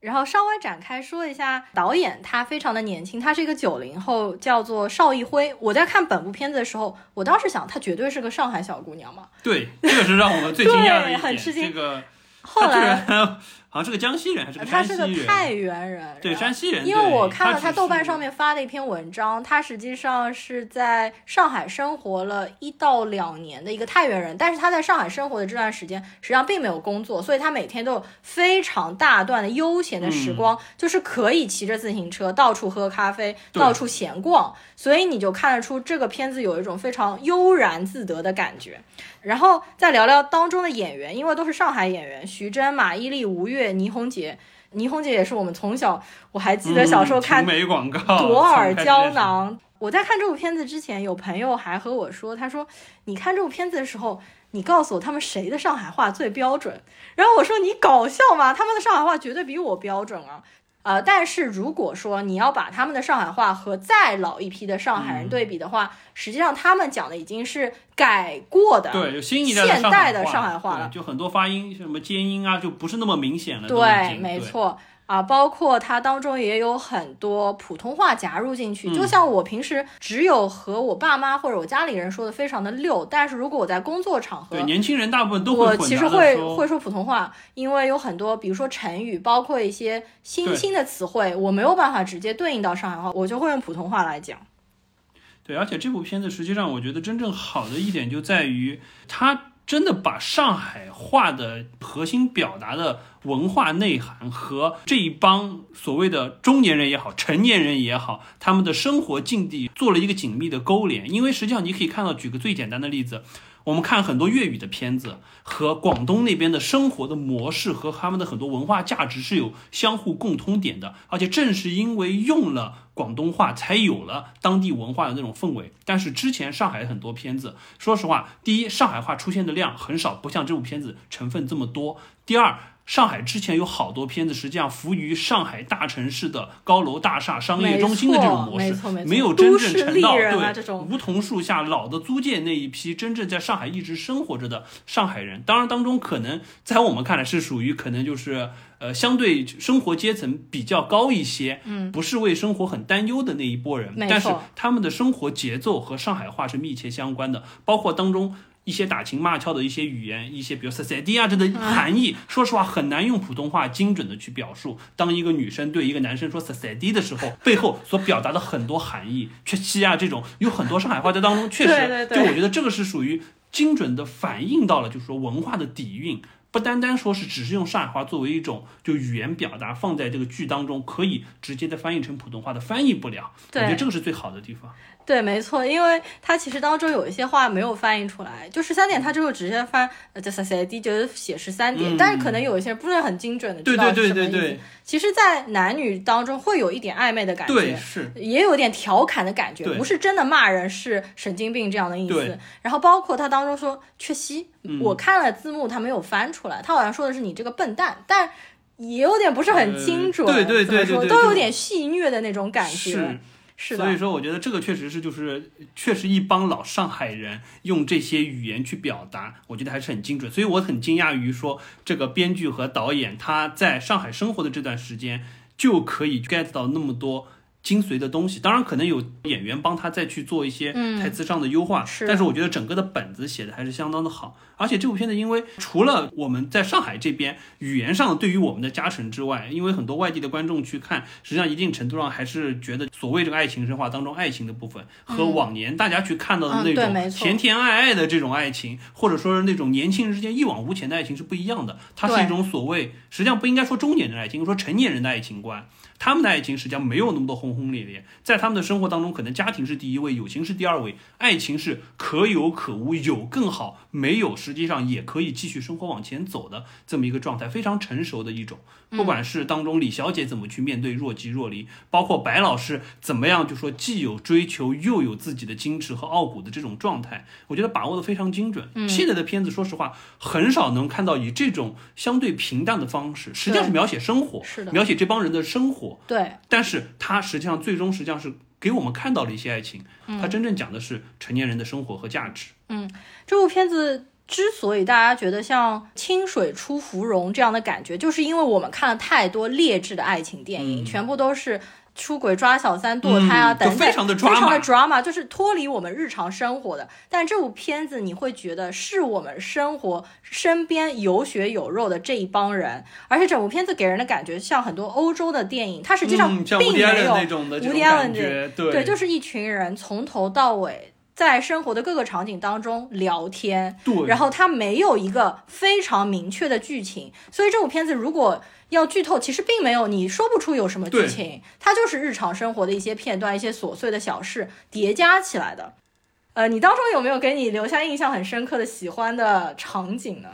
然后稍微展开说一下，导演他非常的年轻，他是一个九零后，叫做邵艺辉。我在看本部片子的时候，我当时想，她绝对是个上海小姑娘嘛。对，这个是让我们最惊讶的一 点。很吃惊。这个后来好像是个江西人还是个他是个？太原人，对，山西人。因为我看了他豆瓣上面发的一篇文章，他实际上是在上海生活了一到两年的一个太原人，但是他在上海生活的这段时间，实际上并没有工作，所以他每天都有非常大段的悠闲的时光，就是可以骑着自行车到处喝咖啡，到处闲逛，所以你就看得出这个片子有一种非常悠然自得的感觉。然后再聊聊当中的演员，因为都是上海演员，徐峥、马伊琍、吴越、倪虹洁。倪虹洁也是我们从小，我还记得小时候看嗯、美广告，朵尔胶囊。我在看这部片子之前，有朋友还和我说，他说你看这部片子的时候，你告诉我他们谁的上海话最标准。然后我说你搞笑吗？他们的上海话绝对比我标准啊。呃，但是如果说你要把他们的上海话和再老一批的上海人嗯对比的话，实际上他们讲的已经是改过的，对，有新一代的现代的上上海话了就很多发音什么尖音啊，就不是那么明显了。对没错啊，包括它当中也有很多普通话夹入进去。嗯就像我平时只有和我爸妈或者我家里人说的非常的溜，但是如果我在工作场合对，，年轻人大部分都会我其实会会说普通话，因为有很多，比如说成语，包括一些新兴的词汇，我没有办法直接对应到上海话，我就会用普通话来讲。对，而且这部片子实际上，我觉得真正好的一点就在于，它真的把上海话的核心表达的文化内涵和这一帮所谓的中年人也好、成年人也好，他们的生活境地做了一个紧密的勾连。因为实际上你可以看到，举个最简单的例子。我们看很多粤语的片子，和广东那边的生活的模式和他们的很多文化价值是有相互共通点的，而且正是因为用了广东话，才有了当地文化的那种氛围。但是之前上海很多片子，说实话，第一，上海话出现的量很少，不像这部片子成分这么多；第二，上海之前有好多片子，实际上服于上海大城市的高楼大厦、商业中心的这种模式没有真正沉到啊对梧桐树下老的租界那一批真正在上海一直生活着的上海人。当然，当中可能在我们看来是属于可能就是呃相对生活阶层比较高一些，嗯，不是为生活很担忧的那一波人但是他们的生活节奏和上海话是密切相关的，包括当中。一些打情骂俏的一些语言，一些比如 s a d 啊这的含义，说实话很难用普通话精准的去表述。当一个女生对一个男生说 s a d 的时候，背后所表达的很多含义，缺西啊这种，有很多上海话在当中确实，对对我觉得这个是属于精准的反映到了，就是说文化的底蕴。不单单说是只是用上海话作为一种就语言表达放在这个剧当中，可以直接的翻译成普通话的，翻译不了。我觉得这个是最好的地方。对，没错，因为它其实当中有一些话没有翻译出来，就十三点，他就会直接翻就是写十三点，嗯但是可能有一些不是很精准的对知道什么意思。对对对其实，在男女当中会有一点暧昧的感觉，对是。也有点调侃的感觉，不是真的骂人，是神经病这样的意思。然后包括他当中说缺席，嗯我看了字幕，他没有翻出来，他好像说的是你这个笨蛋，但也有点不是很精准，呃对对对怎么说对对就都有点戏谑的那种感觉。是，所以说，我觉得这个确实是就是确实一帮老上海人用这些语言去表达，我觉得还是很精准。所以我很惊讶于说，这个编剧和导演他在上海生活的这段时间就可以 get 到那么多。精髓的东西，当然可能有演员帮他再去做一些嗯台词上的优化，是但是我觉得整个的本子写的还是相当的好。而且这部片子，因为除了我们在上海这边语言上对于我们的加成之外，因为很多外地的观众去看，实际上一定程度上还是觉得所谓这个爱情神话当中爱情的部分和往年大家去看到的那种甜甜爱爱的这种爱情，或者说是那种年轻人之间一往无前的爱情是不一样的。它是一种所谓，实际上不应该说中年人的爱情，应该说成年人的爱情观。他们的爱情实际上没有那么多轰轰轰烈烈，在他们的生活当中，可能家庭是第一位，友情是第二位，爱情是可有可无，有更好，没有实际上也可以继续生活往前走的这么一个状态，非常成熟的一种。不管是当中李小姐怎么去面对若即若离，包括白老师怎么样，就说既有追求又有自己的矜持和傲骨的这种状态，我觉得把握的非常精准。现在的片子，说实话，很少能看到以这种相对平淡的方式，实际上是描写生活，是的描写这帮人的生活。对，但是它实际上最终实际上是给我们看到了一些爱情，它真正讲的是成年人的生活和价值。嗯这部片子之所以大家觉得像清水出芙蓉这样的感觉，就是因为我们看了太多劣质的爱情电影，嗯全部都是出轨、抓小三、堕胎啊嗯等等，非常的 drama 就是脱离我们日常生活的。但这部片子你会觉得是我们生活身边有血有肉的这一帮人，而且整部片子给人的感觉像很多欧洲的电影，它实际上并没有那种的对，就是一群人从头到尾在生活的各个场景当中聊天，对，然后它没有一个非常明确的剧情，所以这部片子如果要剧透，其实并没有，你说不出有什么剧情，它就是日常生活的一些片段、一些琐碎的小事叠加起来的。呃，你当中有没有给你留下印象很深刻的喜欢的场景呢？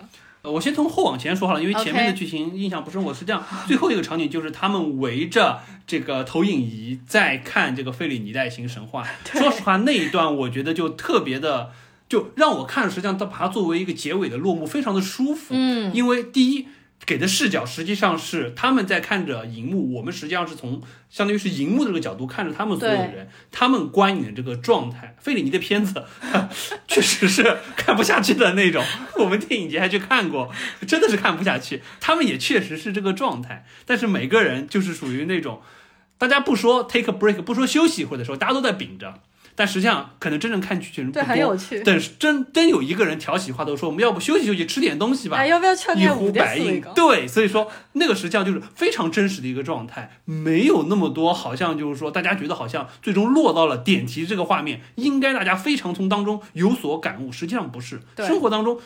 呃我先从后往前说好了，因为前面的剧情印象不深。我是这样，最后一个场景就是他们围着这个投影仪在看这个费里尼的爱情神话。说实话，那一段我觉得就特别的，就让我看，实际上他把它作为一个结尾的落幕，非常的舒服。嗯，因为第一。给的视角实际上是他们在看着荧幕，我们实际上是从相当于是荧幕的这个角度看着他们所有的人，他们观影的这个状态。费里尼的片子 确实是看不下去的那种，我们电影节还去看过，真的是看不下去。他们也确实是这个状态，但是每个人就是属于那种，大家不说 take a break，不说休息或者说大家都在秉着，但实际上可能真正看剧的人不对，多。很有趣。等真真有一个人挑起话头说，我们要不休息休息，吃点东西吧哎，。要不要去一呼百应？对，所以说那个实际上就是非常真实的一个状态，没有那么多好像就是说大家觉得好像最终落到了点题这个画面，应该大家非常从当中有所感悟，实际上不是，对生活当中。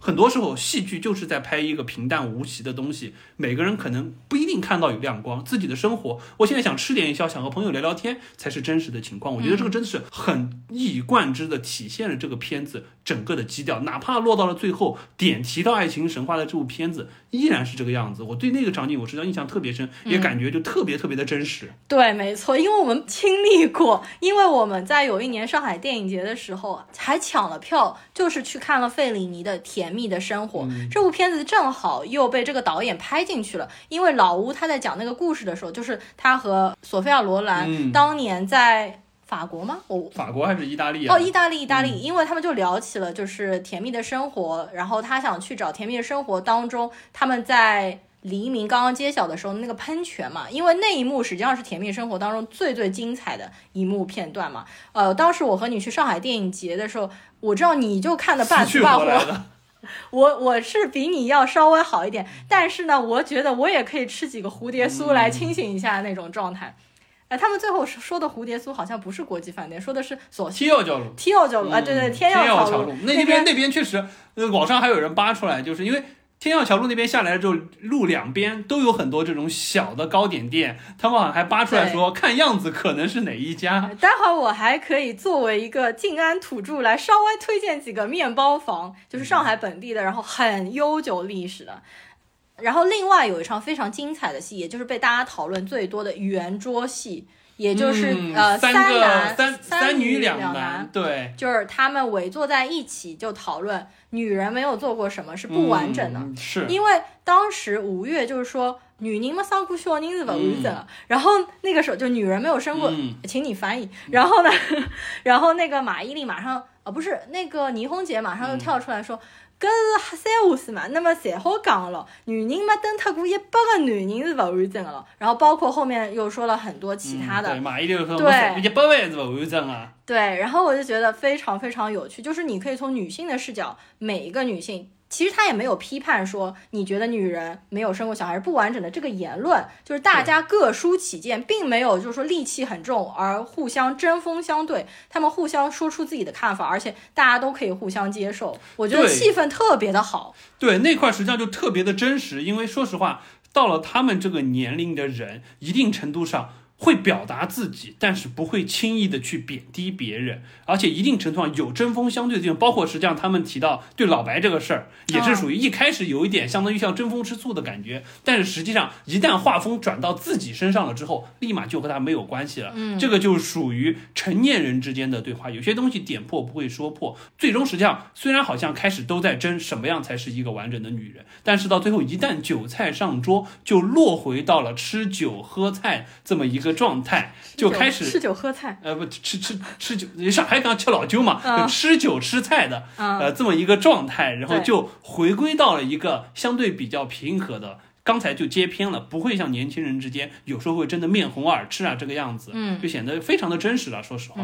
很多时候，戏剧就是在拍一个平淡无奇的东西。每个人可能不一定看到有亮光，自己的生活，我现在想吃点夜宵，想和朋友聊聊天，才是真实的情况。我觉得这个真的是很一以贯之的体现了这个片子整个的基调。哪怕落到了最后点提到爱情神话的这部片子，依然是这个样子。我对那个场景，我实际上印象特别深，也感觉就特别特别的真实。对，没错，因为我们经历过，因为我们在有一年上海电影节的时候还抢了票，就是去看了费里尼的《甜蜜的生活》这部片子，正好又被这个导演拍进去了。因为老吴他在讲那个故事的时候，就是他和索菲亚罗兰嗯当年在法国吗？我法国还是意大利啊？哦，意大利，意大利，因为他们就聊起了就是甜蜜的生活，然后他想去找甜蜜的生活当中，他们在黎明刚刚揭晓的时候那个喷泉嘛，因为那一幕实际上是甜蜜生活当中最最精彩的一幕片段嘛。呃，当时我和你去上海电影节的时候，我知道你就看 的半死半活。我我是比你要稍微好一点，但是呢，我觉得我也可以吃几个蝴蝶酥来清醒一下那种状态。哎，他们最后说说的蝴蝶酥好像不是国际饭店，说的是索天耀角路。天耀角路啊，对对，嗯天耀桥路桥那边边那边确实，呃，网上还有人扒出来，就是因为天耀桥路那边下来之后，路两边都有很多这种小的糕点店，他们好像还扒出来说，看样子可能是哪一家。待会儿我还可以作为一个静安土著来稍微推荐几个面包房，就是上海本地的，然后很悠久历史的。然后另外有一场非常精彩的戏，也就是被大家讨论最多的圆桌戏，也就是、嗯呃三男三三女两男，对，就是他们围坐在一起就讨论女人没有做过什么是不完整的。嗯是，因为当时吴越就是说女人嘛生过小人是不完整的，然后那个时候就女人没有生过，嗯请你翻译。然后呢，然后那个马伊琍马上啊不是那个倪虹洁马上就跳出来说。搿是黑三话事嘛，那么侪好讲了。女人没登脱过一百个男人是不完整的了。然后包括后面又说了很多其他的，嗯对，嘛伊琍说，对一百万是不完整啊。对，然后我就觉得非常非常有趣，就是你可以从女性的视角，每一个女性，其实他也没有批判说你觉得女人没有生过小孩是不完整的这个言论，就是大家各抒己见，并没有就是说戾气很重而互相针锋相对，他们互相说出自己的看法，而且大家都可以互相接受，我觉得气氛特别的好。对，那块实际上就特别的真实，因为说实话，到了他们这个年龄的人，一定程度上会表达自己，但是不会轻易的去贬低别人，而且一定程度上有针锋相对的地方。包括实际上他们提到对老白这个事儿，也是属于一开始有一点相当于像争风吃醋的感觉，但是实际上一旦画风转到自己身上了之后，立马就和他没有关系了。嗯，这个就属于成年人之间的对话，有些东西点破不会说破，最终实际上虽然好像开始都在争什么样才是一个完整的女人，但是到最后一旦酒菜上桌，就落回到了吃酒喝菜这么一个个状态，就开始吃酒喝菜，呃，不吃吃吃酒，上海港吃老酒嘛，嗯就吃酒吃菜的，嗯呃，这么一个状态，然后就回归到了一个相对比较平和的。刚才就接偏了，不会像年轻人之间有时候会真的面红耳赤啊，这个样子，嗯，就显得非常的真实了。说实话，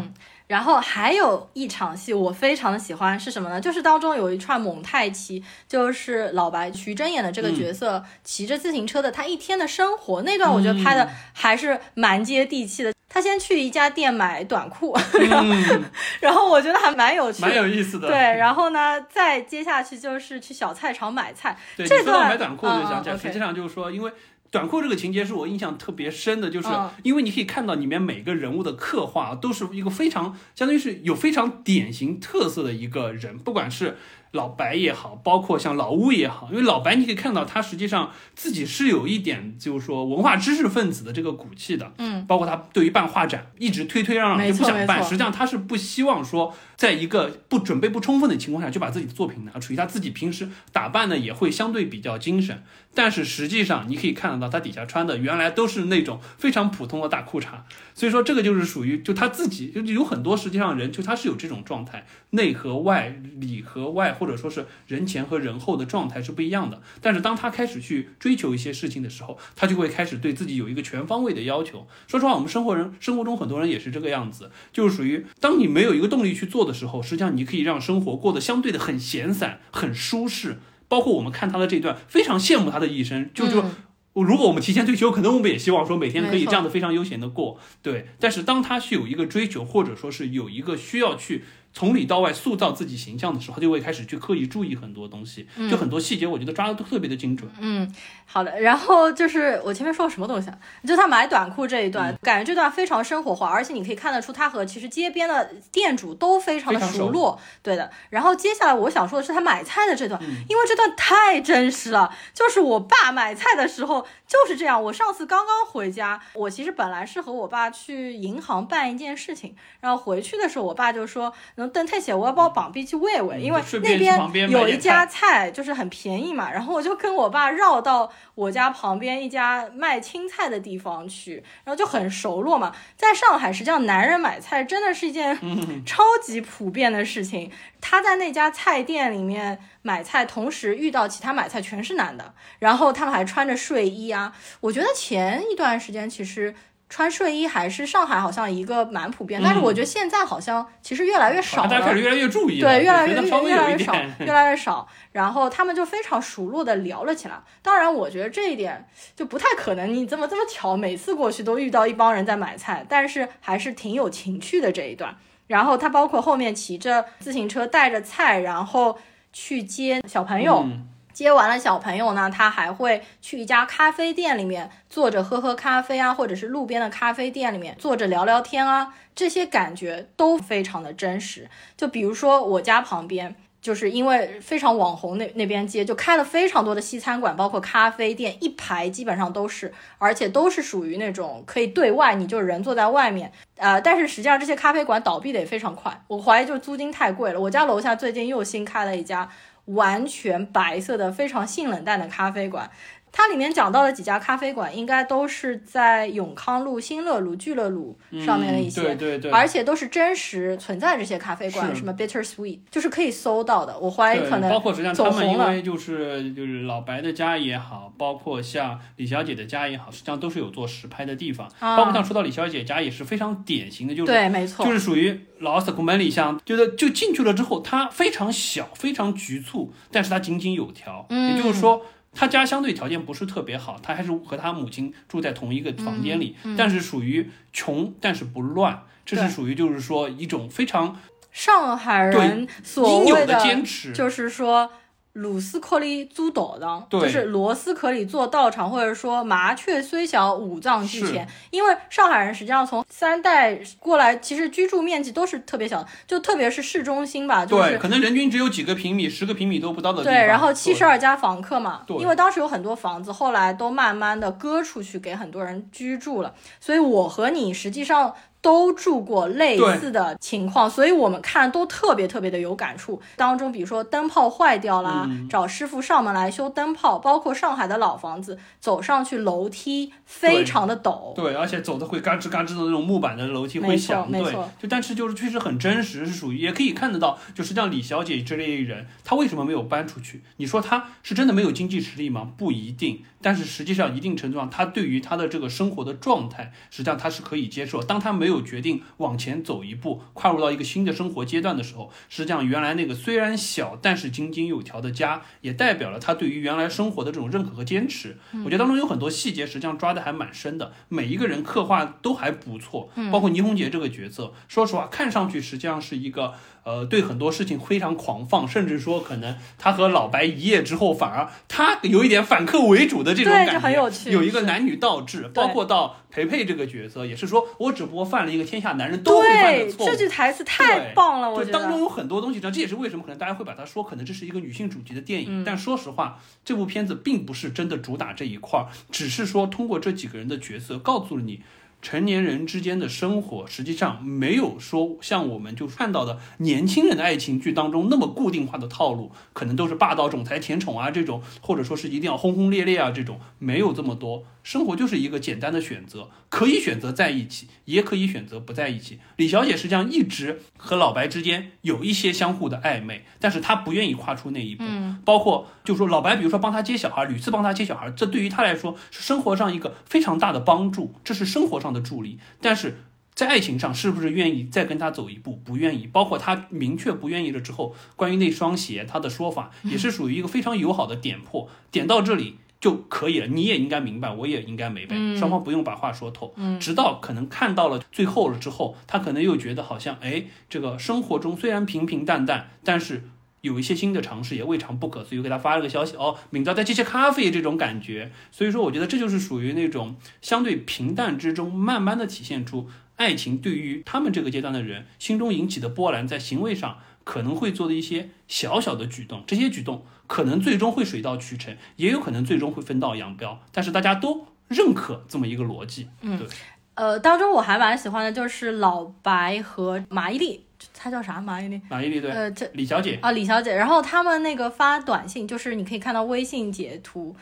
然后还有一场戏我非常的喜欢是什么呢？就是当中有一串蒙太奇，就是老白徐峥演的这个角色、骑着自行车的他一天的生活那段，我觉得拍的还是蛮接地气的。他先去一家店买短裤，嗯，然后我觉得还蛮有趣，蛮有意思的。对，然后呢，再接下去就是去小菜场买菜，对，这你说买短裤，我就想起来，嗯嗯实际上就是说，因为短裤这个情节是我印象特别深的，就是嗯因为你可以看到里面每个人物的刻画都是一个非常，相当于是有非常典型特色的一个人，不管是。老白也好，包括像老乌也好，因为老白你可以看到他实际上自己是有一点就是说文化知识分子的这个骨气的，嗯，包括他对于办画展一直推推让让没就不想办，实际上他是不希望说在一个不准备不充分的情况下就把自己的作品拿出去，他自己平时打扮呢也会相对比较精神，但是实际上你可以看得到他底下穿的原来都是那种非常普通的大裤衩，所以说这个就是属于就他自己就有很多实际上人就他是有这种状态，内和外、里和外，或者说是人前和人后的状态是不一样的。但是当他开始去追求一些事情的时候，他就会开始对自己有一个全方位的要求。说实话，我们生活人生活中很多人也是这个样子，就是属于当你没有一个动力去做的时候，实际上你可以让生活过得相对的很闲散、很舒适。包括我们看他的这段，非常羡慕他的一生，就就。嗯如果我们提前退休，可能我们也希望说每天可以这样的非常悠闲的过，对。但是当他是有一个追求，或者说是有一个需要去从里到外塑造自己形象的时候，他就会开始去刻意注意很多东西，就很多细节，我觉得抓的都特别的精准。嗯，好的。然后就是我前面说了什么东西啊？就他买短裤这一嗯段，感觉这段非常生活化，而且你可以看得出他和其实街边的店主都非常的熟熟络。对的。然后接下来我想说的是他买菜的这段，嗯因为这段太真实了。就是我爸买菜的时候就是这样。我上次刚刚回家，我其实本来是和我爸去银行办一件事情，然后回去的时候，我爸就说：“能等太险，我要把我绑臂去喂喂，嗯因为那边有一家菜就是很便宜嘛。”然后我就跟我爸绕到我家旁边一家卖青菜的地方去，然后就很熟络嘛。在上海，实际上男人买菜真的是一件嗯超级普遍的事情。他在那家菜店里面买菜，同时遇到其他买菜全是男的，然后他们还穿着睡衣啊。我觉得前一段时间其实。穿睡衣还是上海好像一个蛮普遍，但是我觉得现在好像其实越来越少了。大家开始越来越注意，对，越来越越来越少，越来越少。然后他们就非常熟络的聊了起来。当然，我觉得这一点就不太可能，你这么这么巧，每次过去都遇到一帮人在买菜，但是还是挺有情趣的这一段。然后他包括后面骑着自行车带着菜，然后去接小朋友。嗯接完了小朋友呢，他还会去一家咖啡店里面坐着喝喝咖啡啊，或者是路边的咖啡店里面坐着聊聊天啊，这些感觉都非常的真实。就比如说我家旁边。就是因为非常网红那那边街就开了非常多的西餐馆，包括咖啡店，一排基本上都是，而且都是属于那种可以对外，你就人坐在外面，呃，但是实际上这些咖啡馆倒闭的也非常快，我怀疑就是租金太贵了。我家楼下最近又新开了一家完全白色的、非常性冷淡的咖啡馆。它里面讲到的几家咖啡馆，应该都是在永康路、新乐路、聚乐路上面的一些，嗯对对对，而且都是真实存在这些咖啡馆，什么 Bitter Sweet，就是可以搜到的。我怀疑可能包括实际上走他们因为就是就是老白的家也好，包括像李小姐的家也好，实际上都是有做实拍的地方。啊包括像说到李小姐家也是非常典型的，就是对，没错，就是属于老斯库门里像，就是就进去了之后，它非常小，非常局促，但是它井井有条。嗯也就是说，他家相对条件不是特别好，他还是和他母亲住在同一个房间里，但是属于穷但是不乱，这是属于就是说一种非常上海人所应有谓的坚持。就是说。鲁斯克里租道场，就是螺丝壳里做道场，或者说麻雀虽小五脏俱全。因为上海人实际上从三代过来，其实居住面积都是特别小的，就特别是市中心吧，就对，是可能人均只有几个平米、十个平米都不到的地方。对，然后七十二家房客嘛，因为当时有很多房子，后来都慢慢的割出去给很多人居住了，所以我和你实际上都住过类似的情况，所以我们看都特别特别的有感触。当中，比如说灯泡坏掉啦，找师傅上门来修灯泡，包括上海的老房子，走上去楼梯非常的陡，对，而且走的会嘎吱嘎吱的那种木板的楼梯会响，对，就但是就是确实很真实，是属于也可以看得到，就是像李小姐这类人，她为什么没有搬出去？你说她是真的没有经济实力吗？不一定，但是实际上一定程度上，他对于他的这个生活的状态，实际上他是可以接受。当他没有决定往前走一步，跨入到一个新的生活阶段的时候，实际上原来那个虽然小，但是井井有条的家，也代表了他对于原来生活的这种认可和坚持。我觉得当中有很多细节，实际上抓的还蛮深的，每一个人刻画都还不错，包括倪虹洁这个角色，说实话，看上去实际上是一个。呃，对很多事情非常狂放，甚至说可能他和老白一夜之后，反而他有一点反客为主的这种感觉，很有趣。有一个男女倒置，包括到培培这个角色，也是说我只不过犯了一个天下男人都会犯的错误。这句台词太棒了，我觉得当中有很多东西，这也是为什么可能大家会把它说，可能这是一个女性主题的电影。但说实话，这部片子并不是真的主打这一块儿，只是说通过这几个人的角色，告诉了你。成年人之间的生活，实际上没有说像我们就看到的年轻人的爱情剧当中那么固定化的套路，可能都是霸道总裁甜宠啊这种，或者说是一定要轰轰烈烈啊这种，没有这么多。生活就是一个简单的选择，可以选择在一起，也可以选择不在一起。李小姐实际上一直和老白之间有一些相互的暧昧，但是她不愿意跨出那一步。嗯，包括就说老白，比如说帮她接小孩，屡次帮她接小孩，这对于她来说是生活上一个非常大的帮助，这是生活上的助力。但是在爱情上，是不是愿意再跟他走一步？不愿意。包括她明确不愿意了之后，关于那双鞋，她的说法也是属于一个非常友好的点破，点到这里。就可以了，你也应该明白，我也应该明白，双方不用把话说透。直到可能看到了最后了之后，他可能又觉得好像，哎，这个生活中虽然平平淡淡，但是有一些新的尝试也未尝不可，所以又给他发了个消息，哦，明早再接些咖啡这种感觉。所以说，我觉得这就是属于那种相对平淡之中，慢慢的体现出爱情对于他们这个阶段的人心中引起的波澜，在行为上可能会做的一些小小的举动，这些举动。可能最终会水到渠成，也有可能最终会分道扬镳，但是大家都认可这么一个逻辑。嗯，对。呃，当中我还蛮喜欢的就是老白和马伊琍，她叫啥？马伊琍？马伊琍对。呃，这李小姐啊，李小姐。然后他们那个发短信，就是你可以看到微信截图，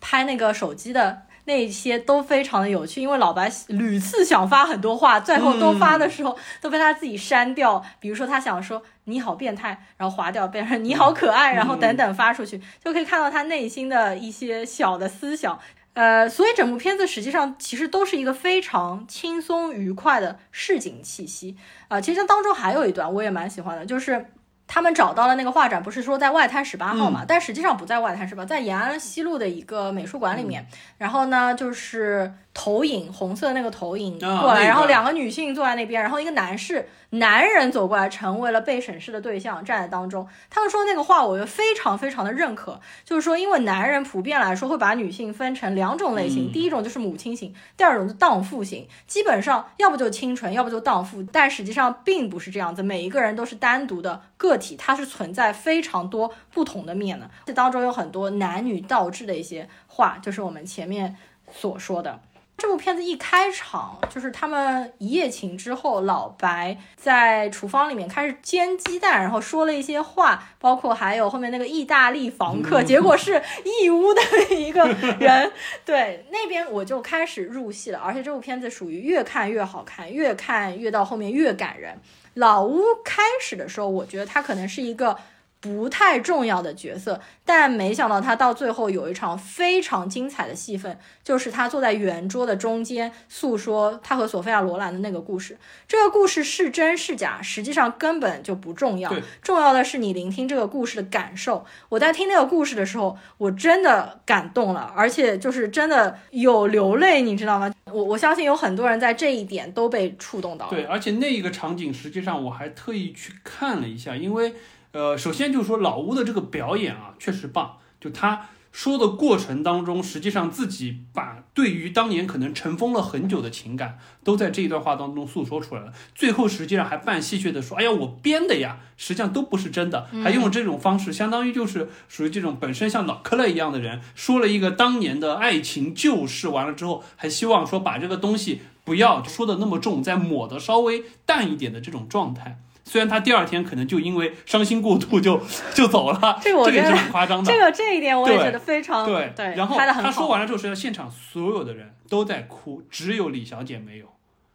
拍那个手机的。那些都非常的有趣，因为老白屡次想发很多话，最后都发的时候都被他自己删掉。比如说他想说你好变态，然后划掉，变成你好可爱，然后等等发出去，就可以看到他内心的一些小的思想。呃，所以整部片子实际上其实都是一个非常轻松愉快的市井气息啊。其实当中还有一段我也蛮喜欢的，就是。他们找到了那个画展，不是说在外滩十八号嘛？但实际上不在外滩十八，在延安西路的一个美术馆里面。然后呢，就是。投影红色的那个投影过来，然后两个女性坐在那边，然后一个男士男人走过来，成为了被审视的对象，站在当中。他们说那个话，我就非常非常的认可，就是说，因为男人普遍来说会把女性分成两种类型，第一种就是母亲型，第二种是荡妇型，基本上要不就清纯，要不就荡妇，但实际上并不是这样子，每一个人都是单独的个体，它是存在非常多不同的面的。这当中有很多男女倒置的一些话，就是我们前面所说的。这部片子一开场就是他们一夜情之后，老白在厨房里面开始煎鸡蛋，然后说了一些话，包括还有后面那个意大利房客，结果是义乌的一个人。对，那边我就开始入戏了，而且这部片子属于越看越好看，越看越到后面越感人。老屋开始的时候，我觉得它可能是一个。不太重要的角色，但没想到他到最后有一场非常精彩的戏份，就是他坐在圆桌的中间诉说他和索菲亚罗兰的那个故事。这个故事是真是假，实际上根本就不重要，重要的是你聆听这个故事的感受。我在听那个故事的时候，我真的感动了，而且就是真的有流泪，你知道吗？我我相信有很多人在这一点都被触动到了。对，而且那一个场景，实际上我还特意去看了一下，因为。呃，首先就是说老吴的这个表演啊，确实棒。就他说的过程当中，实际上自己把对于当年可能尘封了很久的情感，都在这一段话当中诉说出来了。最后实际上还半戏谑的说：“哎呀，我编的呀，实际上都不是真的。”还用这种方式，相当于就是属于这种本身像脑壳了一样的人，说了一个当年的爱情旧事，完了之后还希望说把这个东西不要说的那么重，再抹的稍微淡一点的这种状态。虽然他第二天可能就因为伤心过度就 就走了，这个我也是很夸张的。这个这一点我也觉得非常对对。然后他说完了之后，实际上现场所有的人都在哭，只有李小姐没有。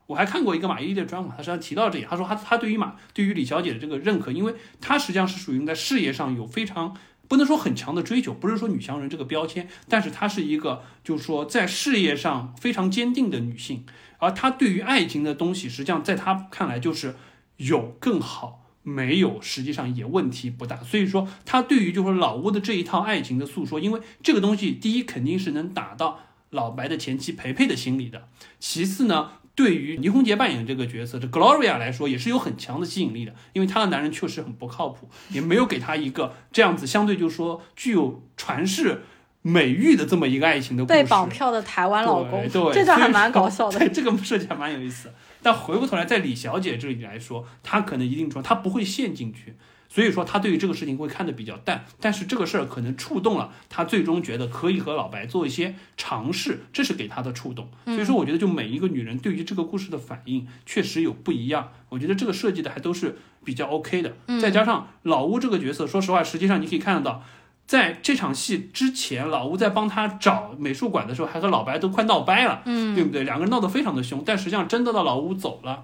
我还看过一个马伊琍的专访，他实际上提到这点，他说他他对于马对于李小姐的这个认可，因为她实际上是属于在事业上有非常不能说很强的追求，不是说女强人这个标签，但是她是一个就是说在事业上非常坚定的女性，而她对于爱情的东西，实际上在她看来就是。有更好，没有实际上也问题不大。所以说，他对于就是说老吴的这一套爱情的诉说，因为这个东西，第一肯定是能打到老白的前妻培培的心里的。其次呢，对于倪虹洁扮演这个角色，这 Gloria 来说，也是有很强的吸引力的。因为她的男人确实很不靠谱，也没有给她一个这样子相对就是说具有传世美誉的这么一个爱情的故事。被绑票的台湾老公，对，这段还蛮搞笑的。对，这个设计还蛮有意思。但回过头来，在李小姐这里来说，她可能一定说她不会陷进去，所以说她对于这个事情会看得比较淡。但是这个事儿可能触动了她，最终觉得可以和老白做一些尝试，这是给她的触动。所以说，我觉得就每一个女人对于这个故事的反应确实有不一样。我觉得这个设计的还都是比较 OK 的。再加上老吴这个角色，说实话，实际上你可以看得到。在这场戏之前，老吴在帮他找美术馆的时候，还和老白都快闹掰了，嗯，对不对？两个人闹得非常的凶。但实际上，真的到老吴走了，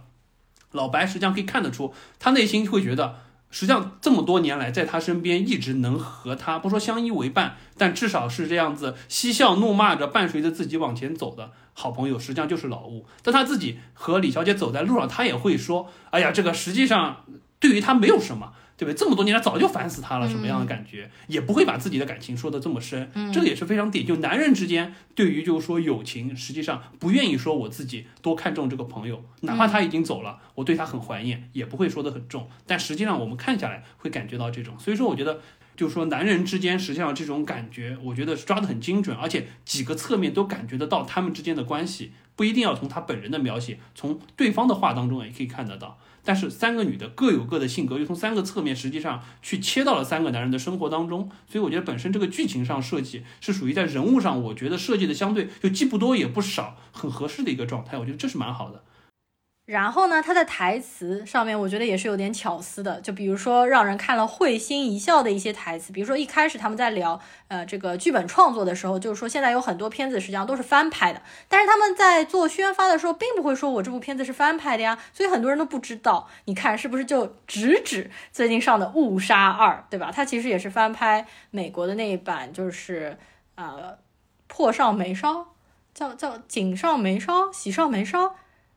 老白实际上可以看得出，他内心会觉得，实际上这么多年来，在他身边一直能和他不说相依为伴，但至少是这样子嬉笑怒骂着伴随着自己往前走的好朋友，实际上就是老吴。但他自己和李小姐走在路上，他也会说：“哎呀，这个实际上对于他没有什么。”对不对？这么多年来早就烦死他了，什么样的感觉？也不会把自己的感情说的这么深，这个也是非常点。就男人之间对于就是说友情，实际上不愿意说我自己多看重这个朋友，哪怕他已经走了，我对他很怀念，也不会说的很重。但实际上我们看下来会感觉到这种，所以说我觉得就是说男人之间实际上这种感觉，我觉得抓得很精准，而且几个侧面都感觉得到他们之间的关系，不一定要从他本人的描写，从对方的话当中也可以看得到。但是三个女的各有各的性格，又从三个侧面实际上去切到了三个男人的生活当中，所以我觉得本身这个剧情上设计是属于在人物上，我觉得设计的相对就既不多也不少，很合适的一个状态，我觉得这是蛮好的。然后呢，他的台词上面我觉得也是有点巧思的，就比如说让人看了会心一笑的一些台词，比如说一开始他们在聊呃这个剧本创作的时候，就是说现在有很多片子实际上都是翻拍的，但是他们在做宣发的时候，并不会说我这部片子是翻拍的呀，所以很多人都不知道。你看是不是就直指最近上的《误杀二》，对吧？它其实也是翻拍美国的那一版，就是呃破上眉梢，叫叫锦上眉梢，喜上眉梢。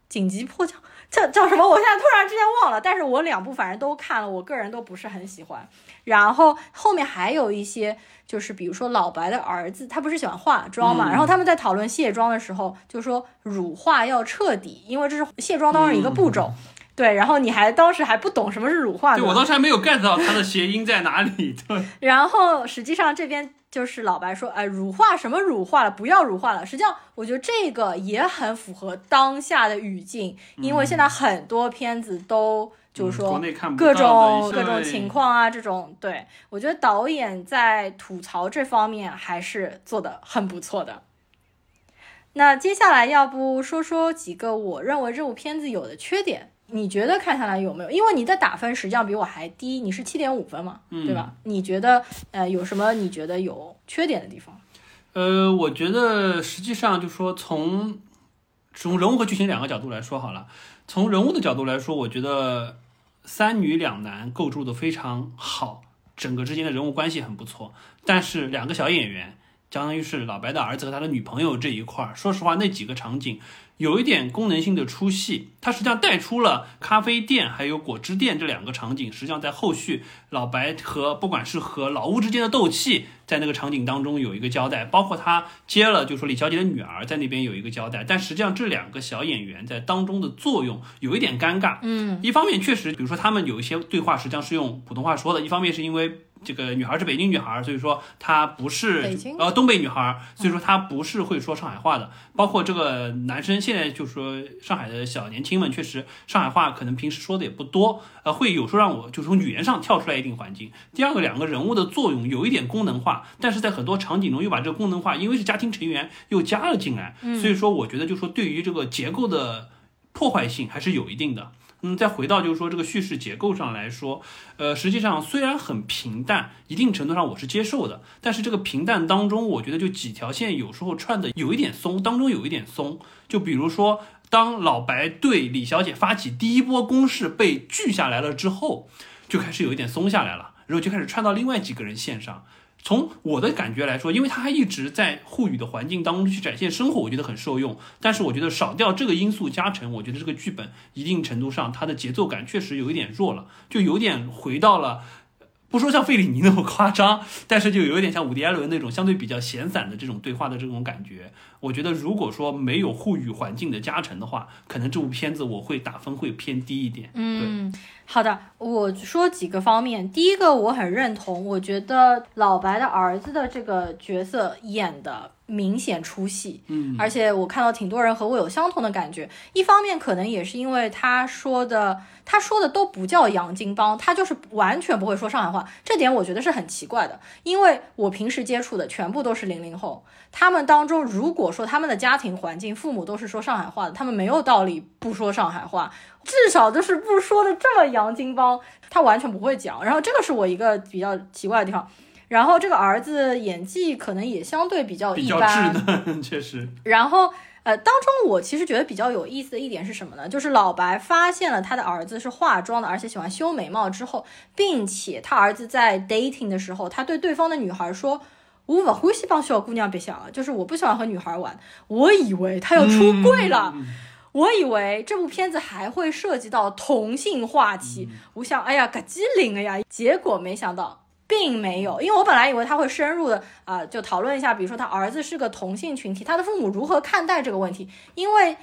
紧急迫降，叫叫什么？我现在突然之间忘了。但是我两部反正都看了，我个人都不是很喜欢。然后后面还有一些，就是比如说老白的儿子，他不是喜欢化妆嘛？然后他们在讨论卸妆的时候，就说乳化要彻底，因为这是卸妆当中一个步骤。对，然后你还当时还不懂什么是乳化，对我当时还没有 get 到它的谐音在哪里。对，然后实际上这边。就是老白说，哎，乳化什么乳化了？不要乳化了。实际上，我觉得这个也很符合当下的语境，因为现在很多片子都就是说各种各种情况啊，这种对我觉得导演在吐槽这方面还是做的很不错的。那接下来要不说说几个我认为这部片子有的缺点。你觉得看下来有没有？因为你的打分实际上比我还低，你是七点五分嘛，对吧？你觉得呃有什么你觉得有缺点的地方？呃，我觉得实际上就说从从人物和剧情两个角度来说好了。从人物的角度来说，我觉得三女两男构筑的非常好，整个之间的人物关系很不错。但是两个小演员，相当于是老白的儿子和他的女朋友这一块儿，说实话那几个场景。有一点功能性的出戏，它实际上带出了咖啡店还有果汁店这两个场景。实际上在后续老白和不管是和老吴之间的斗气，在那个场景当中有一个交代，包括他接了就说李小姐的女儿在那边有一个交代。但实际上这两个小演员在当中的作用有一点尴尬。嗯，一方面确实，比如说他们有一些对话实际上是用普通话说的，一方面是因为。这个女孩是北京女孩，所以说她不是北呃东北女孩，所以说她不是会说上海话的。包括这个男生，现在就说上海的小年轻们，确实上海话可能平时说的也不多，呃，会有时候让我就从语言上跳出来一定环境。第二个，两个人物的作用有一点功能化，但是在很多场景中又把这个功能化，因为是家庭成员又加了进来，所以说我觉得就说对于这个结构的破坏性还是有一定的。嗯，再回到就是说这个叙事结构上来说，呃，实际上虽然很平淡，一定程度上我是接受的，但是这个平淡当中，我觉得就几条线有时候串的有一点松，当中有一点松。就比如说，当老白对李小姐发起第一波攻势被拒下来了之后，就开始有一点松下来了，然后就开始串到另外几个人线上。从我的感觉来说，因为他还一直在沪语的环境当中去展现生活，我觉得很受用。但是我觉得少掉这个因素加成，我觉得这个剧本一定程度上它的节奏感确实有一点弱了，就有点回到了，不说像费里尼那么夸张，但是就有一点像伍迪·艾伦那种相对比较闲散的这种对话的这种感觉。我觉得如果说没有沪语环境的加成的话，可能这部片子我会打分会偏低一点。嗯。好的，我说几个方面。第一个，我很认同，我觉得老白的儿子的这个角色演的明显出戏，嗯，而且我看到挺多人和我有相同的感觉。一方面，可能也是因为他说的，他说的都不叫洋泾浜，他就是完全不会说上海话，这点我觉得是很奇怪的。因为我平时接触的全部都是零零后，他们当中如果说他们的家庭环境，父母都是说上海话的，他们没有道理不说上海话。至少就是不说的这么洋泾浜，他完全不会讲。然后这个是我一个比较奇怪的地方。然后这个儿子演技可能也相对比较一般，确实。然后呃，当中我其实觉得比较有意思的一点是什么呢？就是老白发现了他的儿子是化妆的，而且喜欢修眉毛之后，并且他儿子在 dating 的时候，他对对方的女孩说：“我不欢喜帮小姑娘别想了，就是我不喜欢和女孩玩。”我以为他要出柜了。我以为这部片子还会涉及到同性话题，我想，哎呀，可机灵了呀！结果没想到，并没有，因为我本来以为他会深入的啊，就讨论一下，比如说他儿子是个同性群体，他的父母如何看待这个问题，因为。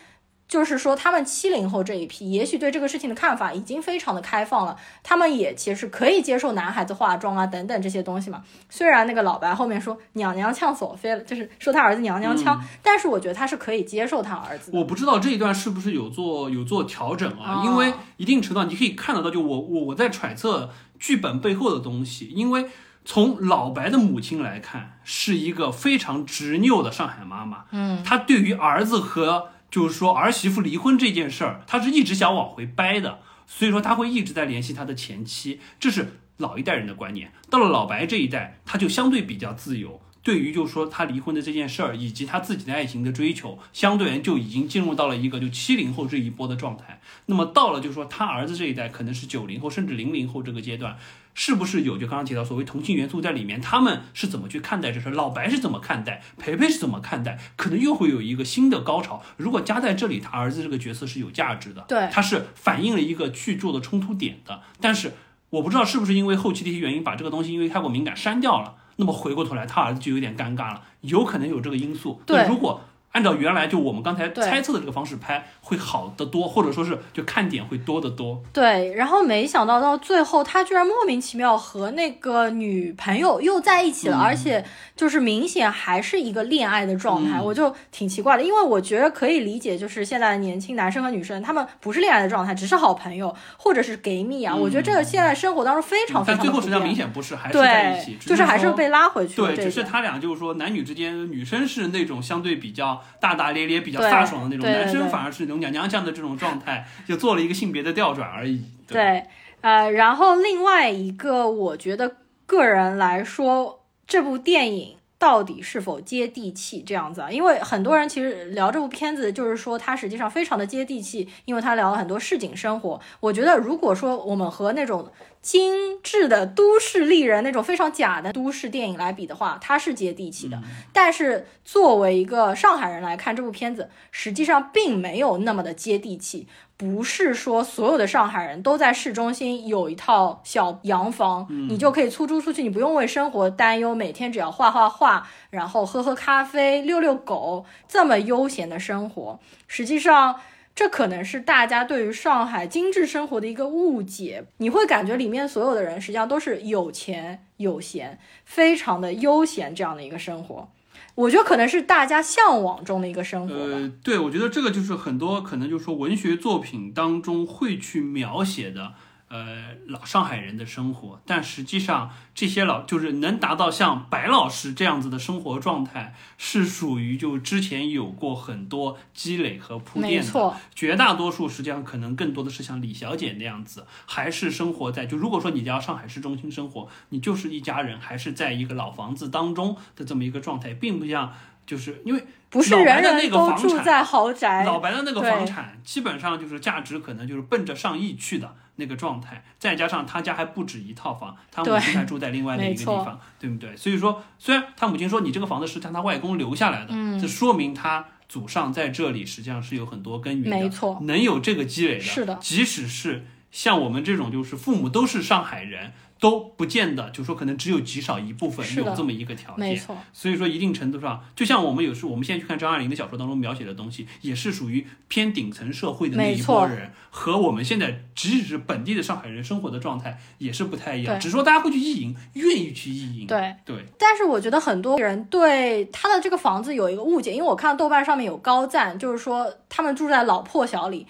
就是说，他们七零后这一批，也许对这个事情的看法已经非常的开放了。他们也其实可以接受男孩子化妆啊，等等这些东西嘛。虽然那个老白后面说娘娘腔索菲了，就是说他儿子娘娘腔，但是我觉得他是可以接受他儿子。我不知道这一段是不是有做有做调整啊？因为一定程度上你可以看得到，就我我我在揣测剧本背后的东西。因为从老白的母亲来看，是一个非常执拗的上海妈妈。嗯，她对于儿子和就是说儿媳妇离婚这件事儿，他是一直想往回掰的，所以说他会一直在联系他的前妻，这是老一代人的观念。到了老白这一代，他就相对比较自由，对于就是说他离婚的这件事儿，以及他自己的爱情的追求，相对而言就已经进入到了一个就七零后这一波的状态。那么到了就是说他儿子这一代，可能是九零后甚至零零后这个阶段。是不是有就刚刚提到所谓同性元素在里面？他们是怎么去看待这事？老白是怎么看待？培培是怎么看待？可能又会有一个新的高潮。如果加在这里，他儿子这个角色是有价值的，对，他是反映了一个剧作的冲突点的。但是我不知道是不是因为后期的一些原因，把这个东西因为太过敏感删掉了。那么回过头来，他儿子就有点尴尬了，有可能有这个因素。对，如果。按照原来就我们刚才猜测的这个方式拍会好得多，或者说是就看点会多得多。对，然后没想到到最后他居然莫名其妙和那个女朋友又在一起了，而且就是明显还是一个恋爱的状态，我就挺奇怪的。因为我觉得可以理解，就是现在的年轻男生和女生他们不是恋爱的状态，只是好朋友或者是 gay 蜜啊。我觉得这个现在生活当中非常非常。但最后实际上明显不是，还是在一起，就是还是被拉回去。对，只是他俩就是说男女之间，女生是那种相对比较。大大咧咧、比较飒爽的那种，男生反而是那种娘娘腔的这种状态，就做了一个性别的调转而已。对，呃，然后另外一个，我觉得个人来说，这部电影到底是否接地气这样子啊？因为很多人其实聊这部片子，就是说它实际上非常的接地气，因为它聊了很多市井生活。我觉得如果说我们和那种精致的都市丽人那种非常假的都市电影来比的话，它是接地气的。但是作为一个上海人来看这部片子，实际上并没有那么的接地气。不是说所有的上海人都在市中心有一套小洋房，你就可以出租出去，你不用为生活担忧，每天只要画画画，然后喝喝咖啡、遛遛狗，这么悠闲的生活。实际上，这可能是大家对于上海精致生活的一个误解。你会感觉里面所有的人实际上都是有钱有闲，非常的悠闲这样的一个生活。我觉得可能是大家向往中的一个生活。呃，对，我觉得这个就是很多可能就是说文学作品当中会去描写的。呃，老上海人的生活，但实际上这些老就是能达到像白老师这样子的生活状态，是属于就之前有过很多积累和铺垫的。绝大多数实际上可能更多的是像李小姐那样子，还是生活在就如果说你要上海市中心生活，你就是一家人，还是在一个老房子当中的这么一个状态，并不像就是因为不是人人都住在豪宅，老白的那个房产基本上就是价值可能就是奔着上亿去的。那个状态，再加上他家还不止一套房，他母亲还住在另外 的一个地方，对不对？所以说，虽然他母亲说你这个房子是他他外公留下来的，这说明他祖上在这里实际上是有很多根源的，没错，能有这个积累的，是的。即使是像我们这种，就是父母都是上海人。都不见得，就说可能只有极少一部分有这么一个条件，没错。所以说，一定程度上，就像我们有时我们现在去看张爱玲的小说当中描写的东西，也是属于偏顶层社会的那一波人，和我们现在即使是本地的上海人生活的状态也是不太一样。只是说大家会去意淫，愿意去意淫。对对。但是我觉得很多人对他的这个房子有一个误解，因为我看豆瓣上面有高赞，就是说他们住在老破小里，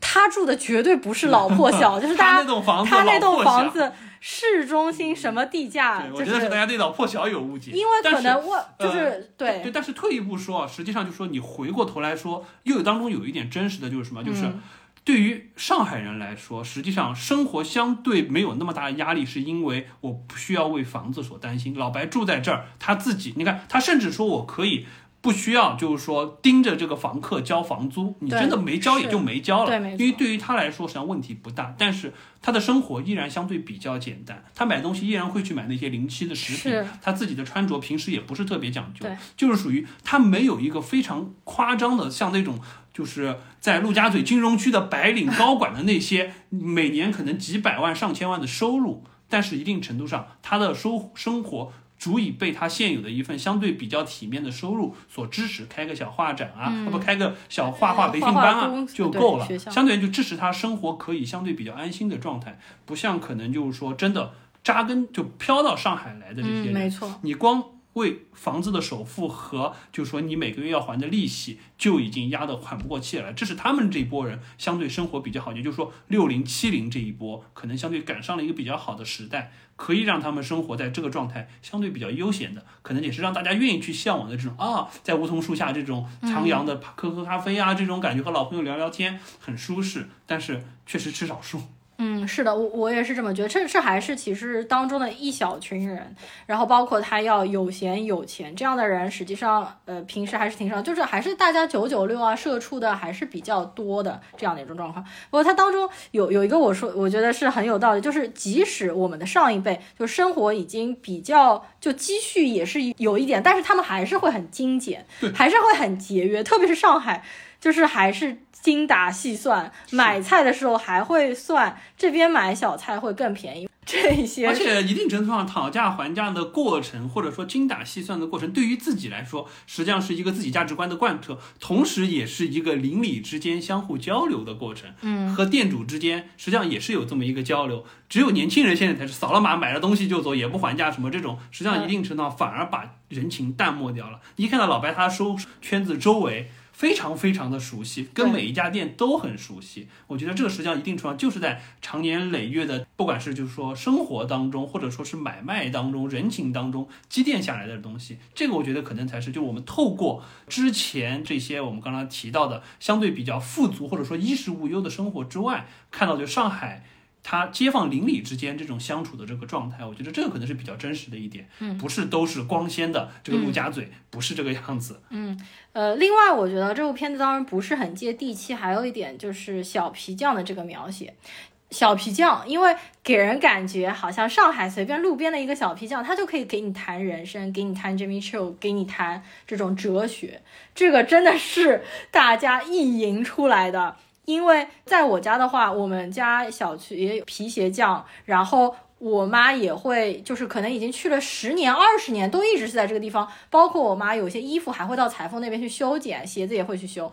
他住的绝对不是老破小，就是他那栋房子，他那栋房子。市中心什么地价？我觉得是大家对老破小有误解，因为可能我就是对对。但是退一步说啊，实际上就说你回过头来说，又有当中有一点真实的就是什么？就是对于上海人来说，实际上生活相对没有那么大的压力，是因为我不需要为房子所担心。老白住在这儿，他自己，你看他甚至说我可以。不需要，就是说盯着这个房客交房租，你真的没交也就没交了，因为对于他来说实际上问题不大。但是他的生活依然相对比较简单，他买东西依然会去买那些临期的食品，他自己的穿着平时也不是特别讲究，就是属于他没有一个非常夸张的，像那种就是在陆家嘴金融区的白领高管的那些每年可能几百万上千万的收入，但是一定程度上他的收生活。足以被他现有的一份相对比较体面的收入所支持，开个小画展啊，不开个小画画培训班啊，就够了。相对就支持他生活可以相对比较安心的状态，不像可能就是说真的扎根就飘到上海来的这些人，没错，你光。为房子的首付和就是说你每个月要还的利息就已经压得喘不过气来了，这是他们这一波人相对生活比较好，也就是说六零七零这一波可能相对赶上了一个比较好的时代，可以让他们生活在这个状态相对比较悠闲的，可能也是让大家愿意去向往的这种啊，在梧桐树下这种徜徉的喝喝咖啡啊这种感觉和老朋友聊聊天很舒适，但是确实吃少数。嗯，是的，我我也是这么觉得，这这还是其实当中的一小群人，然后包括他要有闲有钱这样的人，实际上呃平时还是挺少，就是还是大家九九六啊社畜的还是比较多的这样的一种状况。不过他当中有有一个我说我觉得是很有道理，就是即使我们的上一辈就生活已经比较就积蓄也是有一点，但是他们还是会很精简，还是会很节约，特别是上海，就是还是。精打细算，买菜的时候还会算这边买小菜会更便宜，这些。而且一定程度上讨价还价的过程，或者说精打细算的过程，对于自己来说，实际上是一个自己价值观的贯彻，同时也是一个邻里之间相互交流的过程。嗯，和店主之间实际上也是有这么一个交流。只有年轻人现在才是扫了码买了东西就走，也不还价什么这种，实际上一定程度上反而把人情淡漠掉了。一看到老白他收圈子周围。非常非常的熟悉，跟每一家店都很熟悉。我觉得这个实际上一定程度上就是在长年累月的，不管是就是说生活当中，或者说是买卖当中、人情当中积淀下来的东西。这个我觉得可能才是就我们透过之前这些我们刚刚提到的相对比较富足或者说衣食无忧的生活之外，看到就上海。他街坊邻里之间这种相处的这个状态，我觉得这个可能是比较真实的一点，嗯，不是都是光鲜的这个陆家嘴，不是这个样子。嗯，呃，另外我觉得这部片子当然不是很接地气，还有一点就是小皮匠的这个描写。小皮匠，因为给人感觉好像上海随便路边的一个小皮匠，他就可以给你谈人生，给你谈 Jimmy Choo，给你谈这种哲学，这个真的是大家意淫出来的。因为在我家的话，我们家小区也有皮鞋匠，然后我妈也会，就是可能已经去了十年、二十年，都一直是在这个地方。包括我妈有些衣服还会到裁缝那边去修剪，鞋子也会去修。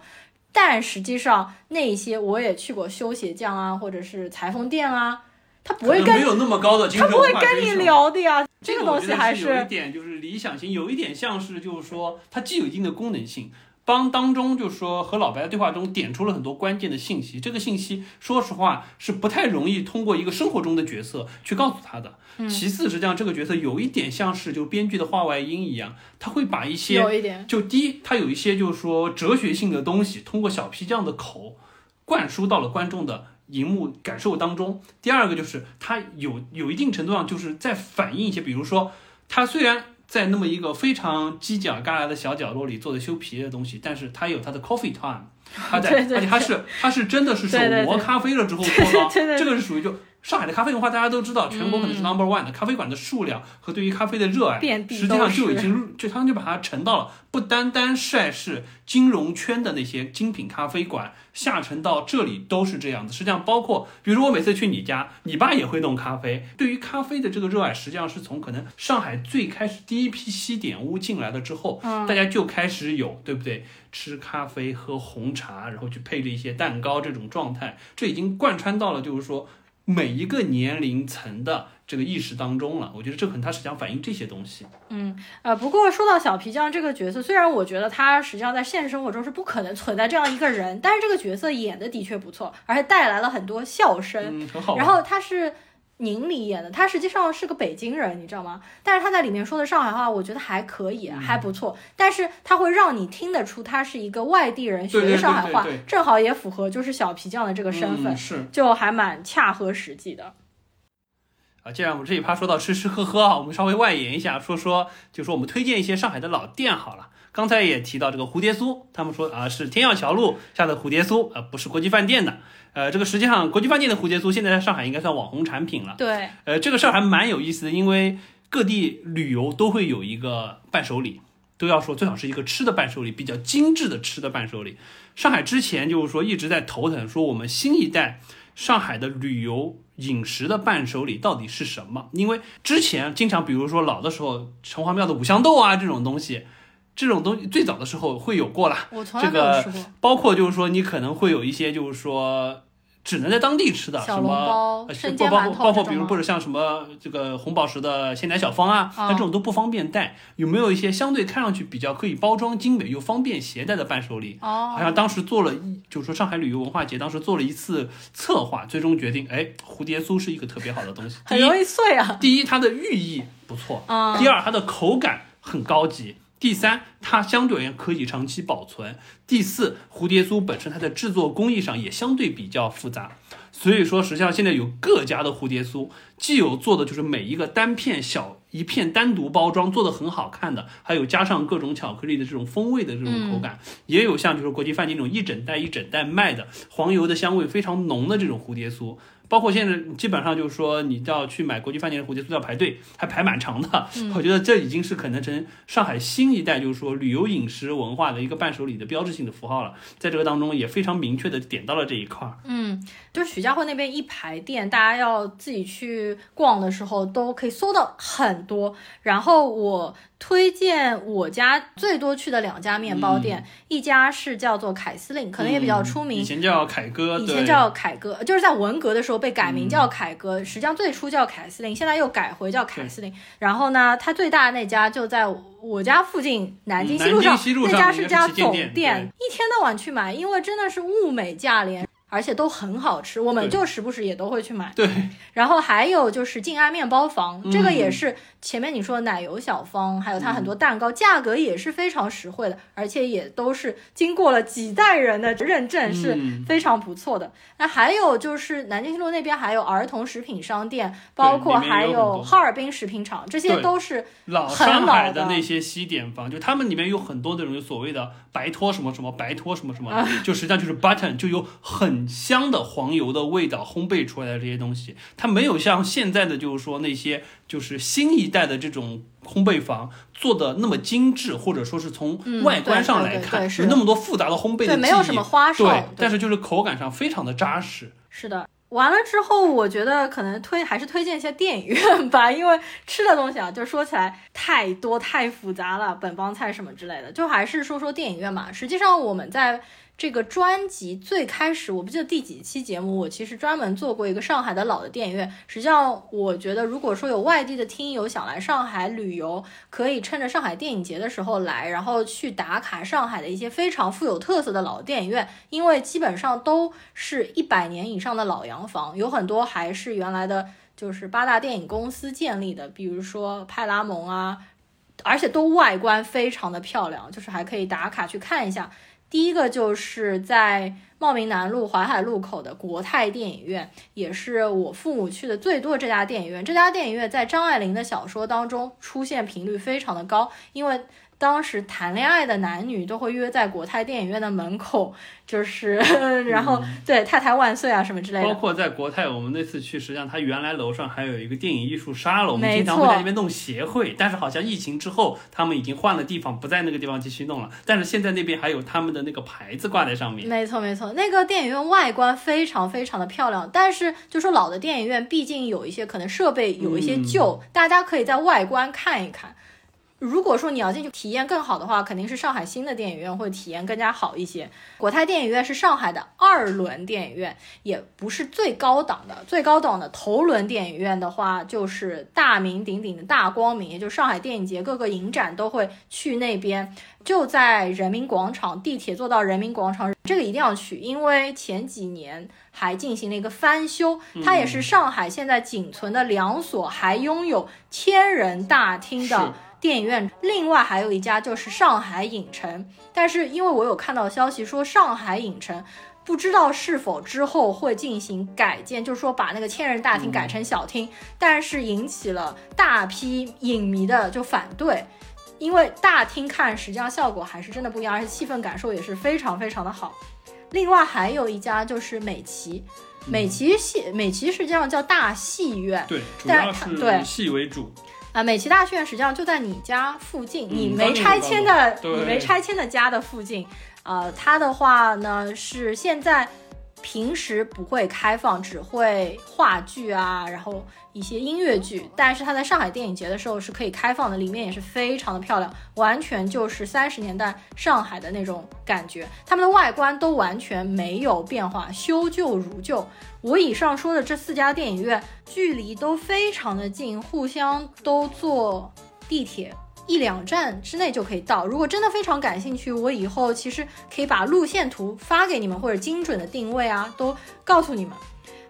但实际上，那些我也去过修鞋匠啊，或者是裁缝店啊，他不会跟没有那么高的，他不会跟你聊的呀。这个东西还是有一点就是理想型，有一点像是就是说，它既有一定的功能性。帮当中就是说和老白的对话中点出了很多关键的信息，这个信息说实话是不太容易通过一个生活中的角色去告诉他的。其次，实际上这个角色有一点像是就编剧的话外音一样，他会把一些就第一，他有一些就是说哲学性的东西通过小皮匠的口灌输到了观众的荧幕感受当中。第二个就是他有有一定程度上就是在反映一些，比如说他虽然。在那么一个非常犄角旮旯的小角落里做的修皮的东西，但是它有它的 coffee time，它在，而且它是它是真的是手磨咖啡了之后做的，这个是属于就。上海的咖啡文化大家都知道，全国可能是 number one 的咖啡馆的数量和对于咖啡的热爱，实际上就已经就他们就把它沉到了不单单晒是金融圈的那些精品咖啡馆，下沉到这里都是这样子。实际上，包括比如说我每次去你家，你爸也会弄咖啡。对于咖啡的这个热爱，实际上是从可能上海最开始第一批西点屋进来了之后，大家就开始有，对不对？吃咖啡、喝红茶，然后去配着一些蛋糕这种状态，这已经贯穿到了就是说。每一个年龄层的这个意识当中了，我觉得这可能他实际上反映这些东西。嗯，呃，不过说到小皮匠这个角色，虽然我觉得他实际上在现实生活中是不可能存在这样一个人，但是这个角色演的的确不错，而且带来了很多笑声。嗯，很好。然后他是。宁理演的，他实际上是个北京人，你知道吗？但是他在里面说的上海话，我觉得还可以，还不错。但是他会让你听得出他是一个外地人学的上海话，正好也符合就是小皮匠的这个身份，是就还蛮恰合实际的。啊，既然我们这一趴说到吃吃喝喝啊，我们稍微外延一下，说说就说我们推荐一些上海的老店好了。刚才也提到这个蝴蝶酥，他们说啊是天钥桥路下的蝴蝶酥，呃不是国际饭店的。呃，这个实际上国际饭店的蝴蝶酥现在在上海应该算网红产品了。对，呃，这个事儿还蛮有意思的，因为各地旅游都会有一个伴手礼，都要说最好是一个吃的伴手礼，比较精致的吃的伴手礼。上海之前就是说一直在头疼，说我们新一代上海的旅游饮食的伴手礼到底是什么？因为之前经常比如说老的时候城隍庙的五香豆啊这种东西。这种东西最早的时候会有过啦，这个包括就是说你可能会有一些就是说只能在当地吃的什么，包包包括比如或者像什么这个红宝石的鲜奶小方啊，那这种都不方便带。有没有一些相对看上去比较可以包装精美又方便携带的伴手礼？哦，好像当时做了一，就是说上海旅游文化节当时做了一次策划，最终决定，哎，蝴蝶酥是一个特别好的东西，很容易碎啊。第一，它的寓意不错；第二，它的口感很高级。第三，它相对而言可以长期保存。第四，蝴蝶酥本身它的制作工艺上也相对比较复杂，所以说实际上现在有各家的蝴蝶酥，既有做的就是每一个单片小一片单独包装做的很好看的，还有加上各种巧克力的这种风味的这种口感，也有像就是国际饭店那种一整袋一整袋卖的黄油的香味非常浓的这种蝴蝶酥。包括现在基本上就是说，你要去买国际饭店的蝴蝶酥要排队，还排蛮长的。我觉得这已经是可能成上海新一代就是说旅游饮食文化的一个伴手礼的标志性的符号了。在这个当中也非常明确的点到了这一块儿。嗯，就是徐家汇那边一排店，大家要自己去逛的时候都可以搜到很多。然后我。推荐我家最多去的两家面包店，一家是叫做凯司令，可能也比较出名。以前叫凯哥，以前叫凯哥，就是在文革的时候被改名叫凯哥，实际上最初叫凯司令，现在又改回叫凯司令。然后呢，它最大的那家就在我家附近，南京西路上，那家是家总店，一天到晚去买，因为真的是物美价廉。而且都很好吃，我们就时不时也都会去买。对，然后还有就是静安面包房，这个也嗯是前面你说的奶油小方，还有它很多蛋糕，价格也是非常实惠的，而且也都是经过了几代人的认证，是嗯非常不错的。那还有就是南京西路那边还有儿童食品商店，包括还有哈尔滨食品厂，这些都是老很上海老的。的那些西点房，就他们里面有很多那种所谓的白托什么什么白托什么什么，啊就实际上就是 button，就有很香的黄油的味道烘焙出来的这些东西，它没有像现在的就是说那些就是新一代的这种烘焙房做的那么精致，或者说是从嗯外观上来看有那么多复杂的烘焙的对，技艺，没有什么花哨。对，但是就是口感上非常的扎实。是的，完了之后，我觉得可能推还是推荐一些电影院吧，因为吃的东西啊，就说起来太多太复杂了，本帮菜什么之类的，就还是说说电影院嘛。实际上我们在。这个专辑最开始，我不记得第几期节目，我其实专门做过一个上海的老的电影院。实际上，我觉得如果说有外地的听友想来上海旅游，可以趁着上海电影节的时候来，然后去打卡上海的一些非常富有特色的老电影院，因为基本上都是一百年以上的老洋房，有很多还是原来的，就是八大电影公司建立的，比如说派拉蒙啊，而且都外观非常的漂亮，就是还可以打卡去看一下。第一个就是在茂名南路淮海路口的国泰电影院，也是我父母去的最多这家电影院。这家电影院在张爱玲的小说当中出现频率非常的高，因为当时谈恋爱的男女都会约在国泰电影院的门口，就是 然后、对太太万岁啊什么之类的。包括在国泰，我们那次去，实际上它原来楼上还有一个电影艺术沙龙，我们经常会在那边弄协会。但是好像疫情之后，他们已经换了地方，不在那个地方继续弄了。但是现在那边还有他们的那个牌子挂在上面。没错没错，那个电影院外观非常非常的漂亮，但是就说老的电影院，毕竟有一些可能设备有一些旧，大家可以在外观看一看。如果说你要进去体验更好的话，肯定是上海新的电影院会体验更加好一些。国泰电影院是上海的二轮电影院，也不是最高档的，最高档的头轮电影院的话，就是大名鼎鼎的大光明，也就是上海电影节各个影展都会去那边。就在人民广场，地铁坐到人民广场，这个一定要去，因为前几年还进行了一个翻修，它也是上海现在仅存的两所还拥有千人大厅是的电影院。另外还有一家就是上海影城，但是因为我有看到消息说上海影城。不知道是否之后会进行改建，就是说把那个千人大厅改成小厅，但是引起了大批影迷的就反对，因为大厅看实际上效果还是真的不一样，而且气氛感受也是非常非常的好。另外还有一家就是美琪，美琪戏美琪实际上叫大戏院对，主但要是对是戏为主。啊，美琪大剧院实际上就在你家附近，你嗯没拆迁的你没拆迁的家的附近。呃，它的话呢是现在平时不会开放，只会话剧啊，然后一些音乐剧。但是它在上海电影节的时候是可以开放的，里面也是非常的漂亮，完全就是三十年代上海的那种感觉。他们的外观都完全没有变化，修旧如旧。我以上说的这四家电影院距离都非常的近，互相都坐地铁一两站之内就可以到。如果真的非常感兴趣，我以后其实可以把路线图发给你们，或者精准的定位啊，都告诉你们。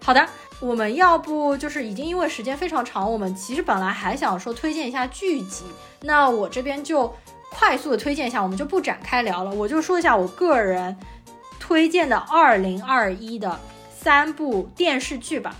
好的，我们要不就是已经因为时间非常长，我们其实本来还想说推荐一下剧集，那我这边就快速的推荐一下，我们就不展开聊了，我就说一下我个人推荐的二零二一的三部电视剧吧，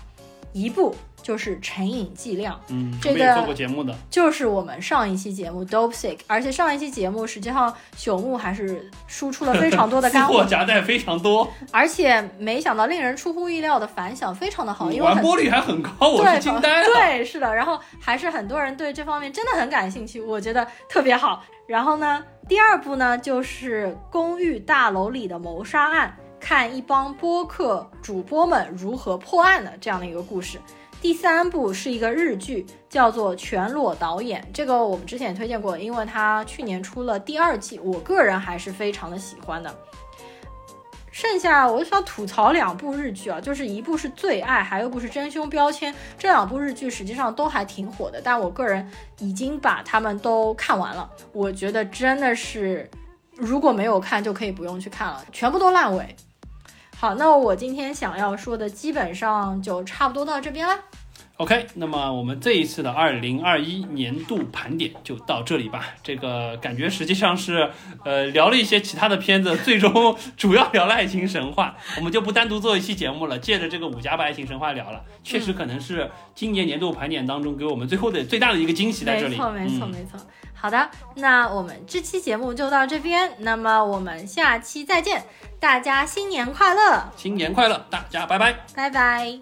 一部就是《成瘾剂量》。嗯，这个做过节目的。就是我们上一期节目 Dope Sick，而且上一期节目实际上朽木还是输出了非常多的 干货，货夹带非常多，而且没想到令人出乎意料的反响非常的好，因为完播率还很高，我对是惊呆了。对，是的，然后还是很多人对这方面真的很感兴趣，我觉得特别好。然后呢，第二部呢就是公寓大楼里的谋杀案，看一帮播客主播们如何破案的这样的一个故事。第三部是一个日剧，叫做《全裸导演》，这个我们之前也推荐过，因为它去年出了第二季，我个人还是非常的喜欢的。剩下我就想吐槽两部日剧啊，就是一部是《最爱》，还有一部是《真凶标签》。这两部日剧实际上都还挺火的，但我个人已经把它们都看完了。我觉得真的是，如果没有看就可以不用去看了，全部都烂尾。好，那我今天想要说的基本上就差不多到这边了。OK，那么我们这一次的二零二一年度盘点就到这里吧。这个感觉实际上是，呃，聊了一些其他的片子，最终主要聊了《爱情神话》，我们就不单独做一期节目了，借着这个五加八《爱情神话》聊了。确实可能是今年年度盘点当中给我们最后的最大的一个惊喜在这里。没错，没错，嗯没错。好的，那我们这期节目就到这边，那么我们下期再见，大家新年快乐！新年快乐，大家拜拜。拜拜。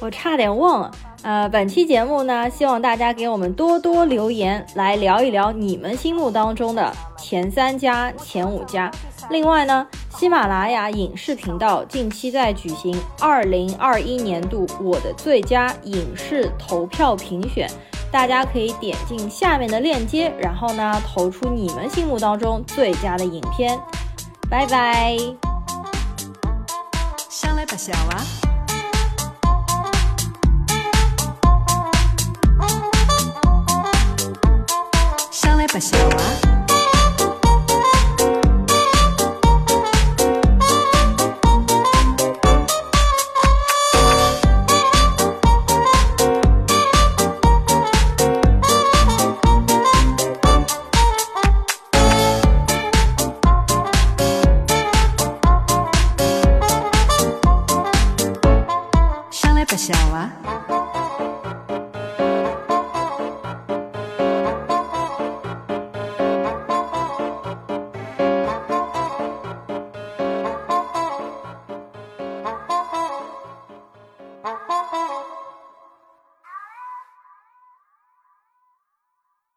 我差点忘了，呃，本期节目呢，希望大家给我们多多留言，来聊一聊你们心目当中的前三家、前五家。另外呢，喜马拉雅影视频道近期在举行二零二一年度我的最佳影视投票评选，大家可以点进下面的链接，然后呢，投出你们心目当中最佳的影片。拜拜。想来吧，小娃。上来吧，小娃。